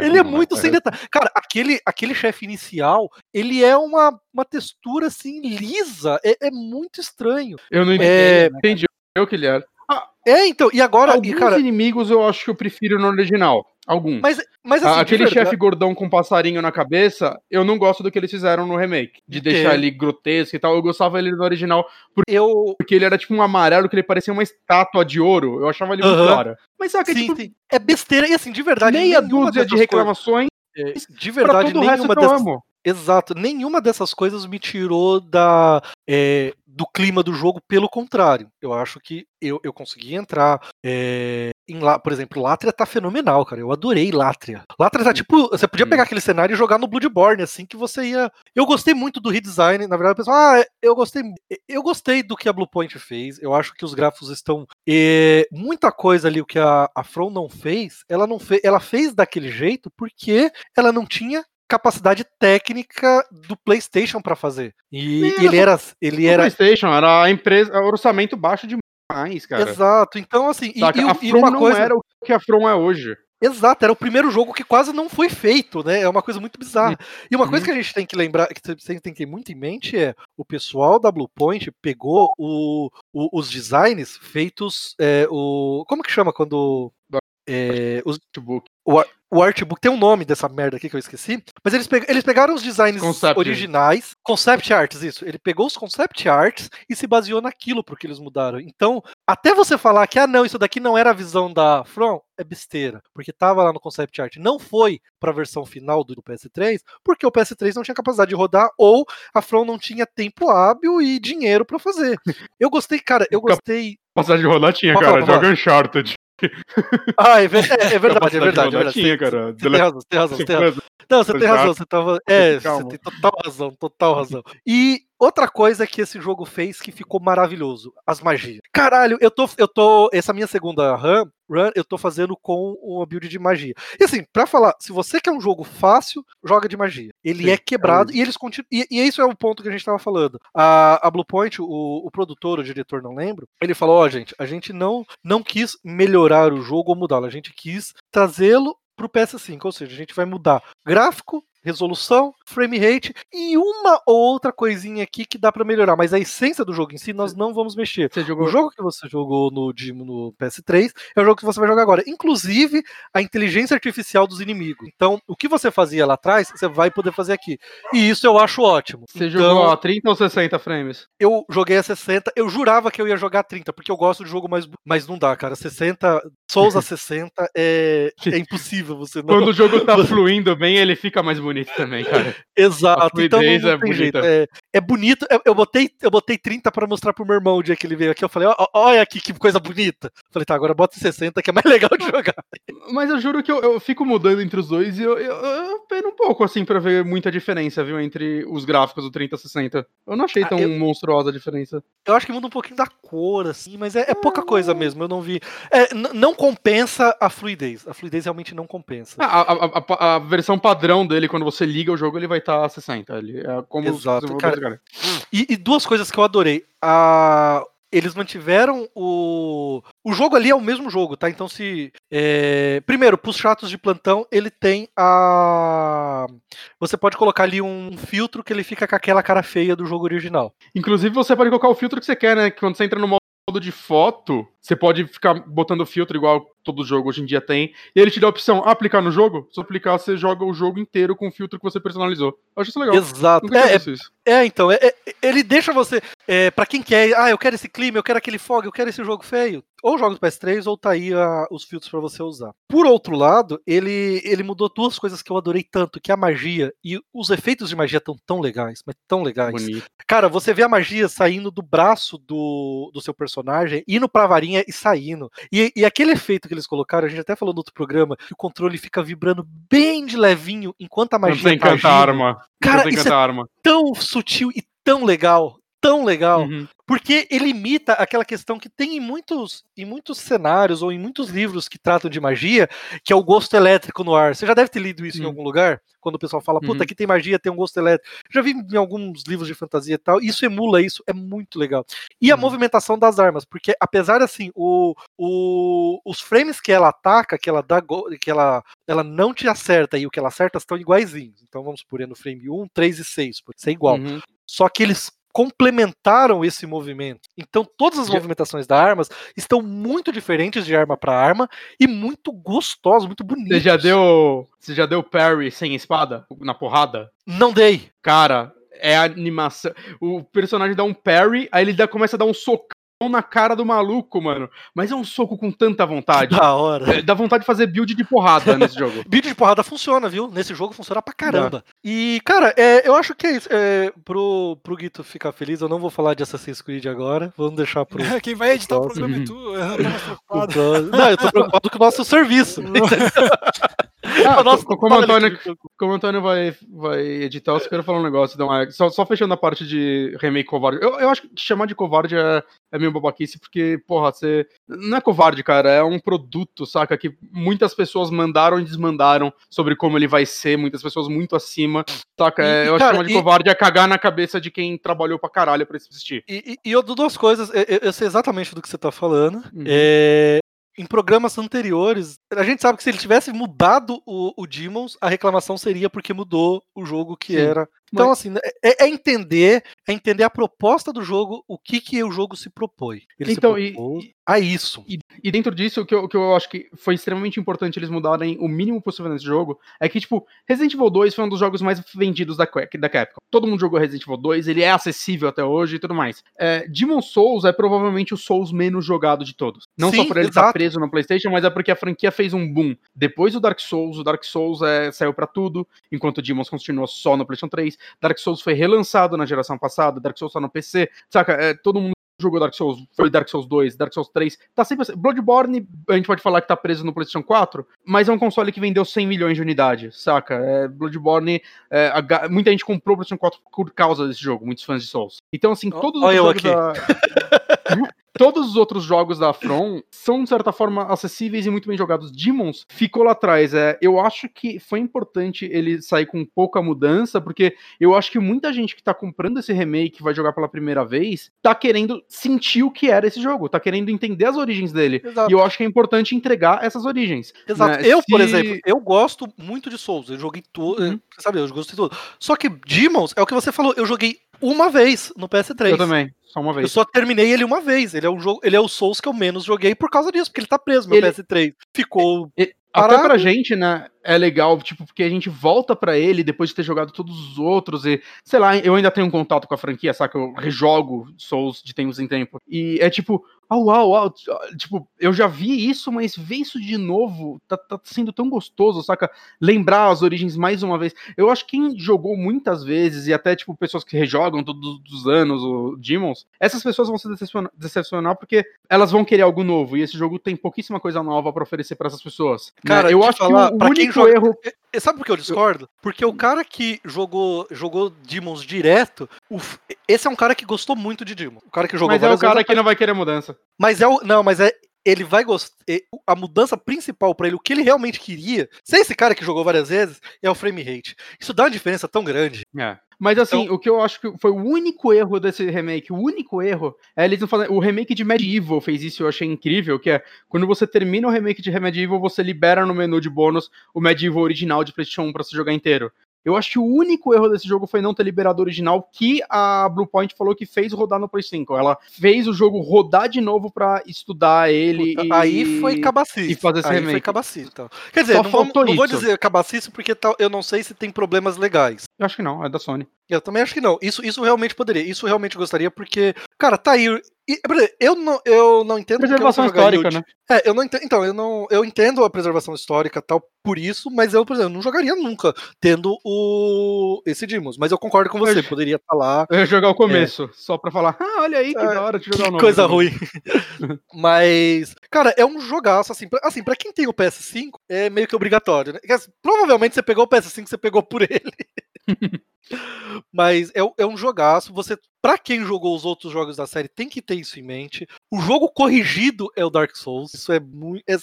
É, ele é muito é. sem detalhe. Cara, aquele, aquele chefe inicial, ele é uma, uma textura assim, lisa. É, é muito estranho. Eu não entendi, é... entendi o que ele era. Ah, é, então, e agora. Alguns e, cara, inimigos eu acho que eu prefiro no original. Alguns. Mas, mas assim, Aquele chefe gordão com passarinho na cabeça, eu não gosto do que eles fizeram no remake. De deixar ele grotesco e tal. Eu gostava ele no original. Porque, eu... porque ele era tipo um amarelo que ele parecia uma estátua de ouro. Eu achava ele muito uhum. clara. Mas sabe, sim, tipo, sim. é besteira. E assim, de verdade. Meia dúzia de reclamações. Coisas... De verdade, nenhuma dessas. Exato, nenhuma dessas coisas me tirou da, é, do clima do jogo, pelo contrário. Eu acho que eu, eu consegui entrar é, em lá, por exemplo, Latria tá fenomenal, cara. Eu adorei Latria. Latria tá tipo, você podia pegar aquele cenário e jogar no Bloodborne, assim que você ia. Eu gostei muito do redesign, na verdade, o pessoal, ah, eu gostei, eu gostei do que a Bluepoint fez. Eu acho que os gráficos estão é, muita coisa ali o que a, a From não fez, ela não fez, ela fez daquele jeito porque ela não tinha capacidade técnica do PlayStation para fazer. E, e ele era ele era PlayStation era a empresa, orçamento baixo demais, cara. Exato. Então assim, e, a From e uma não coisa... era o que a From é hoje. Exato, era o primeiro jogo que quase não foi feito, né? É uma coisa muito bizarra. E uma coisa uhum. que a gente tem que lembrar, que você tem que ter muito em mente é o pessoal da Bluepoint pegou o, o, os designs feitos. É, o, como que chama quando. É, os, o, o artbook tem um nome dessa merda aqui que eu esqueci, mas eles, pe eles pegaram os designs concept. originais, concept arts, isso. Ele pegou os concept arts e se baseou naquilo porque eles mudaram. Então, até você falar que, ah, não, isso daqui não era a visão da From, é besteira, porque tava lá no concept art. Não foi para a versão final do PS3, porque o PS3 não tinha capacidade de rodar ou a From não tinha tempo hábil e dinheiro para fazer. Eu gostei, cara, eu gostei. Capacidade de rodar tinha, cara. Joga Uncharted. Ah, é, é, é verdade, é verdade. É verdade. Tinha, cara. Você tem razão, você tem razão, você tem razão. Não, você tem razão, você tava. É, você tem total razão, total razão. E outra coisa que esse jogo fez que ficou maravilhoso, as magias. Caralho, eu tô. Eu tô. Essa minha segunda run, run eu tô fazendo com uma build de magia. E assim, pra falar, se você quer um jogo fácil, joga de magia. Ele Sim, é quebrado é e eles continuam. E, e isso é o ponto que a gente tava falando. A, a Bluepoint, o, o produtor, o diretor, não lembro, ele falou: ó, oh, gente, a gente não, não quis melhorar o jogo ou mudá-lo, a gente quis trazê-lo para o PS5, ou seja, a gente vai mudar gráfico, resolução, frame rate e uma ou outra coisinha aqui que dá para melhorar, mas a essência do jogo em si nós não vamos mexer. Jogou... O jogo que você jogou no, no PS3 é o jogo que você vai jogar agora, inclusive a inteligência artificial dos inimigos. Então, o que você fazia lá atrás, você vai poder fazer aqui. E isso eu acho ótimo. Você então, jogou a 30 ou 60 frames? Eu joguei a 60, eu jurava que eu ia jogar 30, porque eu gosto de jogo mais mas não dá, cara. 60, Souls a 60 é, é impossível você não... Quando o jogo tá fluindo bem, ele fica mais bonito também, cara. Exato, então não, não é tem jeito. É, é bonito. Eu, eu, botei, eu botei 30 para mostrar pro meu irmão o dia que ele veio aqui. Eu falei, olha aqui que coisa bonita. Eu falei, tá, agora bota 60 que é mais legal de jogar. Mas eu juro que eu, eu fico mudando entre os dois e eu, eu, eu peno um pouco, assim, pra ver muita diferença, viu, entre os gráficos do 30 e 60. Eu não achei ah, tão eu, monstruosa a diferença. Eu acho que muda um pouquinho da cor, assim, mas é, é pouca coisa mesmo. Eu não vi. É, não compensa a fluidez. A fluidez realmente não compensa. Ah, a, a, a, a versão padrão dele, quando você liga o jogo, ele vai estar tá a 60. Ele é como Exato, cara. cara. E, e, duas coisas que eu adorei. A, eles mantiveram o. O jogo ali é o mesmo jogo, tá? Então, se. É... Primeiro, pros chatos de plantão, ele tem a. Você pode colocar ali um filtro que ele fica com aquela cara feia do jogo original. Inclusive, você pode colocar o filtro que você quer, né? Que quando você entra no modo de foto, você pode ficar botando filtro igual todo jogo hoje em dia tem. E ele te dá a opção, aplicar no jogo? Se aplicar, você joga o jogo inteiro com o filtro que você personalizou. Eu acho isso legal. Exato. É, é, isso. é, então, é, é, ele deixa você. É, para quem quer, ah, eu quero esse clima, eu quero aquele fog, eu quero esse jogo feio. Ou joga do PS3, ou tá aí a, os filtros para você usar. Por outro lado, ele, ele mudou duas coisas que eu adorei tanto, que é a magia e os efeitos de magia estão tão legais, mas tão legais. Bonito. Cara, você vê a magia saindo do braço do, do seu personagem, indo pra varinha e saindo. E, e aquele efeito que eles colocaram, a gente até falou no outro programa, que o controle fica vibrando bem de levinho enquanto a magia Quando você tá arma. Cara, isso é arma. tão sutil e tão legal, tão legal. Uhum. Porque ele imita aquela questão que tem em muitos, em muitos cenários ou em muitos livros que tratam de magia, que é o gosto elétrico no ar. Você já deve ter lido isso em algum lugar, quando o pessoal fala, puta, uhum. aqui tem magia, tem um gosto elétrico. Já vi em alguns livros de fantasia e tal, isso emula isso, é muito legal. E a uhum. movimentação das armas, porque apesar assim, o, o, os frames que ela ataca, que ela dá que ela, ela não te acerta e o que ela acerta estão iguaizinhos. Então vamos por no frame 1, 3 e 6, por ser igual. Uhum. Só que eles complementaram esse movimento. Então, todas as movimentações das armas estão muito diferentes de arma para arma e muito gostosas, muito bonitas. Você já deu, você já deu parry sem espada na porrada? Não dei. Cara, é a animação. O personagem dá um parry, aí ele dá, começa a dar um socão na cara do maluco, mano. Mas é um soco com tanta vontade. Da hora. É, dá vontade de fazer build de porrada nesse jogo. build de porrada funciona, viu? Nesse jogo funciona pra caramba. E, cara, é, eu acho que é isso. É, pro, pro Guito ficar feliz, eu não vou falar de Assassin's Creed agora. Vamos deixar pro. Quem vai editar o programa é tu. Eu tô Não, eu tô preocupado com o nosso serviço. Ah, Nossa, como, o Antônio, como Antônio vai, vai editar, eu quero falar um negócio. Então, é, só, só fechando a parte de remake covarde. Eu, eu acho que chamar de covarde é, é meio babaquice, porque, porra, você. Não é covarde, cara, é um produto, saca? Que muitas pessoas mandaram e desmandaram sobre como ele vai ser, muitas pessoas muito acima, saca? É, eu acho que chamar de e... covarde é cagar na cabeça de quem trabalhou pra caralho pra assistir. E, e, e eu dou duas coisas, eu, eu, sei exatamente do que você tá falando. Uhum. É, em programas anteriores, a gente sabe que se ele tivesse mudado o, o Demons, a reclamação seria porque mudou o jogo que Sim. era então, assim, é, é, entender, é entender a proposta do jogo, o que, que o jogo se propõe. Ele então, se e, a isso. E, e, dentro disso, o que, eu, o que eu acho que foi extremamente importante eles mudarem o mínimo possível nesse jogo é que, tipo, Resident Evil 2 foi um dos jogos mais vendidos da, da Capcom. Todo mundo jogou Resident Evil 2, ele é acessível até hoje e tudo mais. É, Demon Souls é provavelmente o Souls menos jogado de todos. Não Sim, só por ele estar preso no PlayStation, mas é porque a franquia fez um boom. Depois do Dark Souls, o Dark Souls é, saiu para tudo, enquanto o Demons continuou só no PlayStation 3. Dark Souls foi relançado na geração passada, Dark Souls tá no PC, saca? É, todo mundo jogou Dark Souls, foi Dark Souls 2, Dark Souls 3, tá sempre assim. Bloodborne, a gente pode falar que tá preso no PlayStation 4, mas é um console que vendeu 100 milhões de unidades, saca? É, Bloodborne, é, a, muita gente comprou o PlayStation 4 por causa desse jogo, muitos fãs de Souls. Então, assim, todos os jogos da... Todos os outros jogos da From são, de certa forma, acessíveis e muito bem jogados. Demons ficou lá atrás. É, eu acho que foi importante ele sair com pouca mudança, porque eu acho que muita gente que tá comprando esse remake, vai jogar pela primeira vez, tá querendo sentir o que era esse jogo, tá querendo entender as origens dele. Exato. E eu acho que é importante entregar essas origens. Exato. Né? Eu, Se... por exemplo, eu gosto muito de Souls. Eu joguei tudo. Uhum. Sabe, eu gostei de tudo. Só que Demons é o que você falou. Eu joguei uma vez no PS3. Eu também. Só uma vez. Eu só terminei ele uma vez. Ele é o jogo, ele é o Souls que eu menos joguei por causa disso, porque ele tá preso no ele... PS3. Ficou. Ele... Até pra gente, né, é legal, tipo, porque a gente volta para ele depois de ter jogado todos os outros e, sei lá, eu ainda tenho um contato com a franquia, saca? Eu rejogo Souls de tempos em tempo. E é tipo, Uau, uau, uau. Tipo, eu já vi isso, mas ver isso de novo tá, tá, sendo tão gostoso, saca? Lembrar as origens mais uma vez. Eu acho que quem jogou muitas vezes, e até, tipo, pessoas que rejogam todos os anos o Demons, essas pessoas vão se decepcionar, decepcionar porque elas vão querer algo novo. E esse jogo tem pouquíssima coisa nova para oferecer para essas pessoas. Né? Cara, né? eu acho falar, que o único joga... erro. Sabe por que eu discordo? Porque o cara que jogou, jogou Demons direto, esse é um cara que gostou muito de Demons. O cara que jogou Mas é o cara que não vai querer mudança. Mas é o. Não, mas é. Ele vai gostar. A mudança principal para ele, o que ele realmente queria, se esse cara que jogou várias vezes, é o frame rate. Isso dá uma diferença tão grande. É. Mas assim, então, o que eu acho que foi o único erro desse remake, o único erro, é eles não falando, o remake de Medieval fez isso, eu achei incrível, que é quando você termina o remake de Medieval, você libera no menu de bônus o Medieval original de PlayStation 1 para você jogar inteiro. Eu acho que o único erro desse jogo foi não ter liberado o original, que a Bluepoint falou que fez rodar no Play 5. Ela fez o jogo rodar de novo para estudar ele. Puta, e... Aí foi cabacice. E fazer esse aí remake. foi cabacice. Então. Quer dizer, não, vou, não vou dizer cabacice porque eu não sei se tem problemas legais. Eu acho que não, é da Sony. Eu também acho que não. Isso, isso realmente poderia. Isso realmente gostaria, porque, cara, tá aí. E, eu, não, eu não entendo. Preservação histórica, né? É, eu não entendo. Então, eu não. Eu entendo a preservação histórica tal por isso, mas eu, por exemplo, não jogaria nunca tendo o esse Dimos. Mas eu concordo com você, eu, poderia falar. Eu ia jogar o começo, é. só pra falar, ah, olha aí que é, da hora de jogar o nome. Coisa ruim. mas, cara, é um jogaço, assim, pra, assim, pra quem tem o PS5, é meio que obrigatório, né? Provavelmente você pegou o PS5, você pegou por ele. Mas é, é, um jogaço. Você, para quem jogou os outros jogos da série, tem que ter isso em mente. O jogo corrigido é o Dark Souls. Isso é muito. É,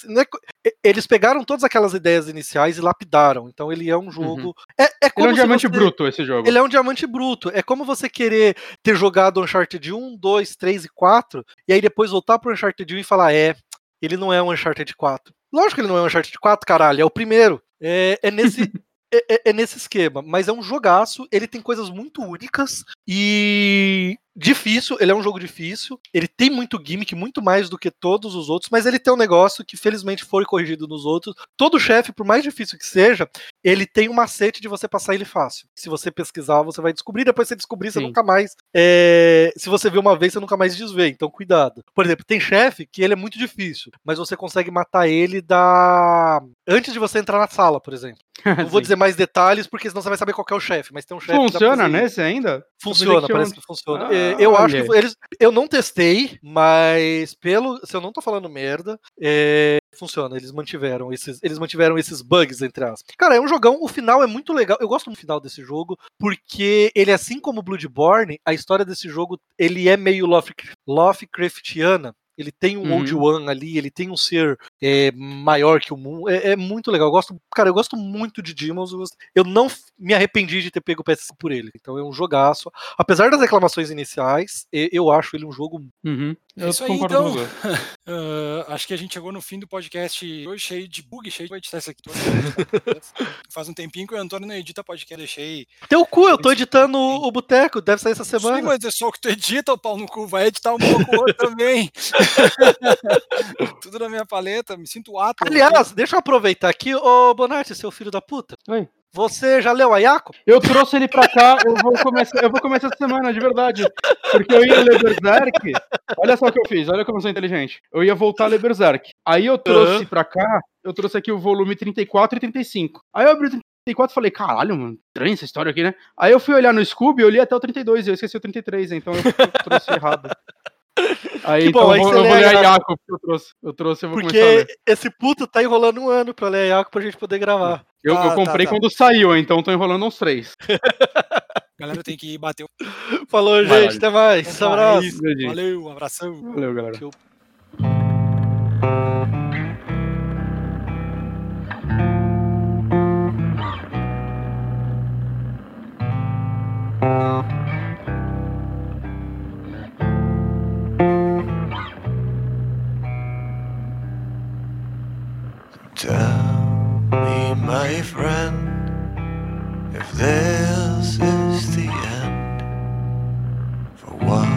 é, eles pegaram todas aquelas ideias iniciais e lapidaram. Então ele é um jogo. Uhum. É, é como ele é um diamante você... bruto esse jogo. Ele é um diamante bruto. É como você querer ter jogado Uncharted 1, 2, 3 e 4, e aí depois voltar pro Uncharted 1 e falar: é, ele não é um Uncharted 4. Lógico que ele não é um Uncharted 4, caralho, é o primeiro. É, é nesse. é, é, é nesse esquema, mas é um jogaço, ele tem coisas muito únicas e difícil, ele é um jogo difícil, ele tem muito gimmick, muito mais do que todos os outros, mas ele tem um negócio que felizmente foi corrigido nos outros. Todo chefe, por mais difícil que seja, ele tem um macete de você passar ele fácil. Se você pesquisar, você vai descobrir, depois você descobrir, você Sim. nunca mais. É... Se você vê uma vez, você nunca mais desvê, então cuidado. Por exemplo, tem chefe que ele é muito difícil, mas você consegue matar ele da. Antes de você entrar na sala, por exemplo. Não vou dizer mais detalhes, porque senão você vai saber qual é o chefe, mas tem um chefe. Funciona nesse ainda? Funciona, parece que funciona. Ah, é, eu acho que eles. Eu não testei, mas pelo. Se eu não tô falando merda, é, funciona. Eles mantiveram esses. Eles mantiveram esses bugs, entre aspas. Cara, é um jogão. O final é muito legal. Eu gosto do final desse jogo, porque ele, assim como Bloodborne, a história desse jogo ele é meio Lovecraftiana ele tem um uhum. Old One ali, ele tem um ser é, maior que o mundo. É, é, muito legal. Eu gosto, cara, eu gosto muito de Demons. Eu não me arrependi de ter pego o PS por ele. Então é um jogaço. Apesar das reclamações iniciais, eu acho ele um jogo. Uhum. Eu Isso aí, então. uh, acho que a gente chegou no fim do podcast hoje cheio de bug, cheio de editar isso aqui. Faz um tempinho que o Antônio não edita podcast, deixei. Teu cu, eu tô editando o, Boteco, deve sair essa semana. Sim, mas é só o que tu edita, o pau no cu, vai editar um pouco outro também. Tudo na minha paleta, me sinto ato. Aliás, deixa eu aproveitar aqui, ô Bonatti, seu filho da puta. Oi. Você já leu Ayako? Eu trouxe ele pra cá, eu vou começar, eu vou começar essa semana, de verdade. Porque eu ia ler Berserk. Olha só o que eu fiz, olha como eu sou inteligente. Eu ia voltar a ler Berserk. Aí eu trouxe uhum. pra cá, eu trouxe aqui o volume 34 e 35. Aí eu abri o 34 e falei, caralho, mano, estranha essa história aqui, né? Aí eu fui olhar no Scooby, eu li até o 32 e eu esqueci o 33, então eu trouxe errado. Aí, então, bom, eu, vou, eu vou ler a Yaco que eu trouxe. Eu trouxe, eu vou Porque começar a ler. esse puto tá enrolando um ano pra ler a Yaco pra gente poder gravar. Eu, ah, eu comprei tá, tá. quando saiu, então tô enrolando uns três. galera tem que bater. Falou, gente. Até mais. Até mais. Abraço. Valeu, um abração. Valeu, galera. Show. My friend, if this is the end, for what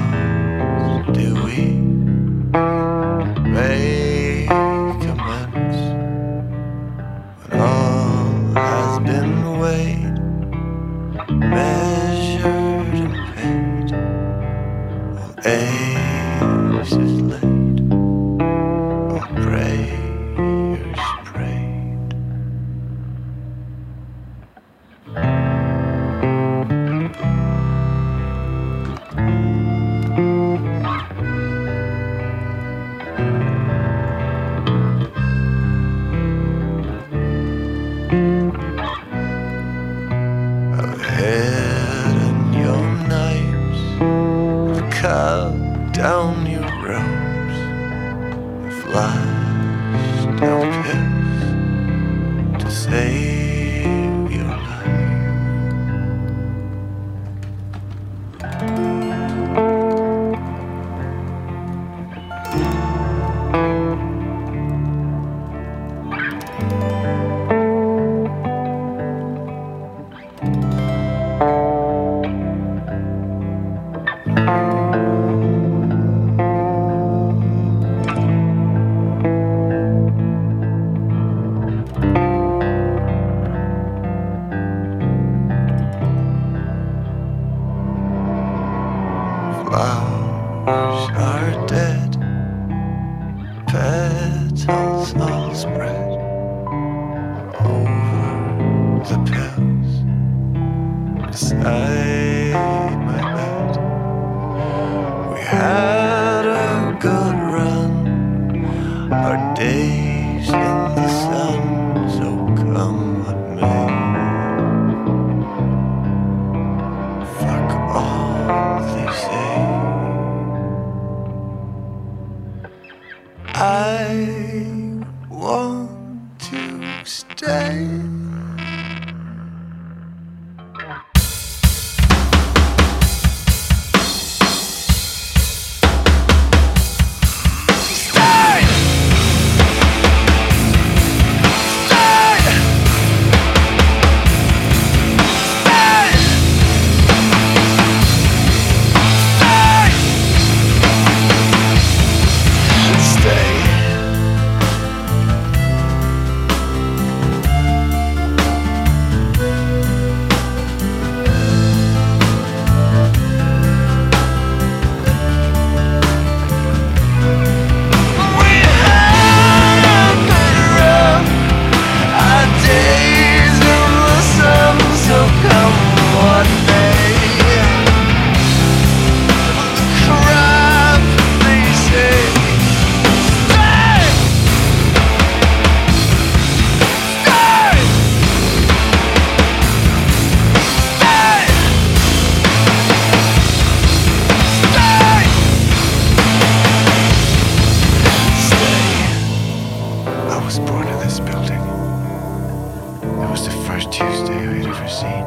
was the first Tuesday I had ever seen.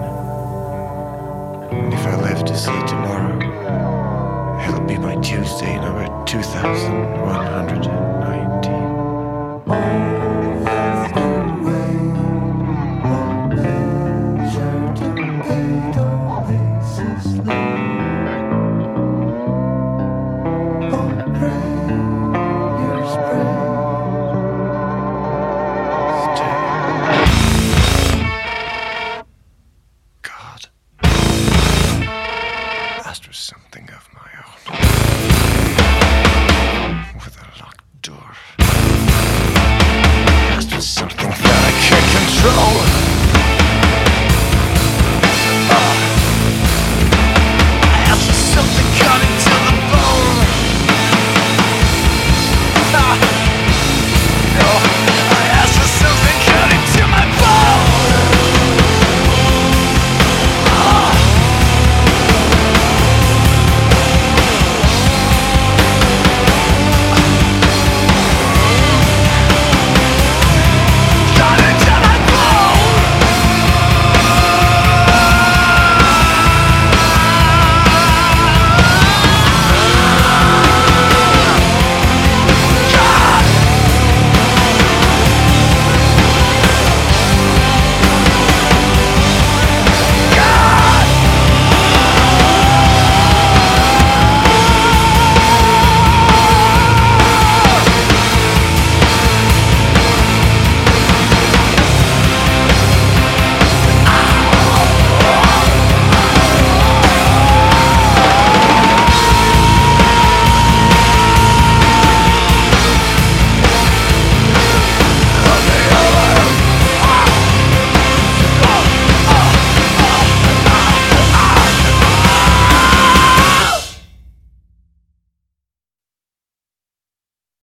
And if I live to see tomorrow, it'll be my Tuesday number 2119.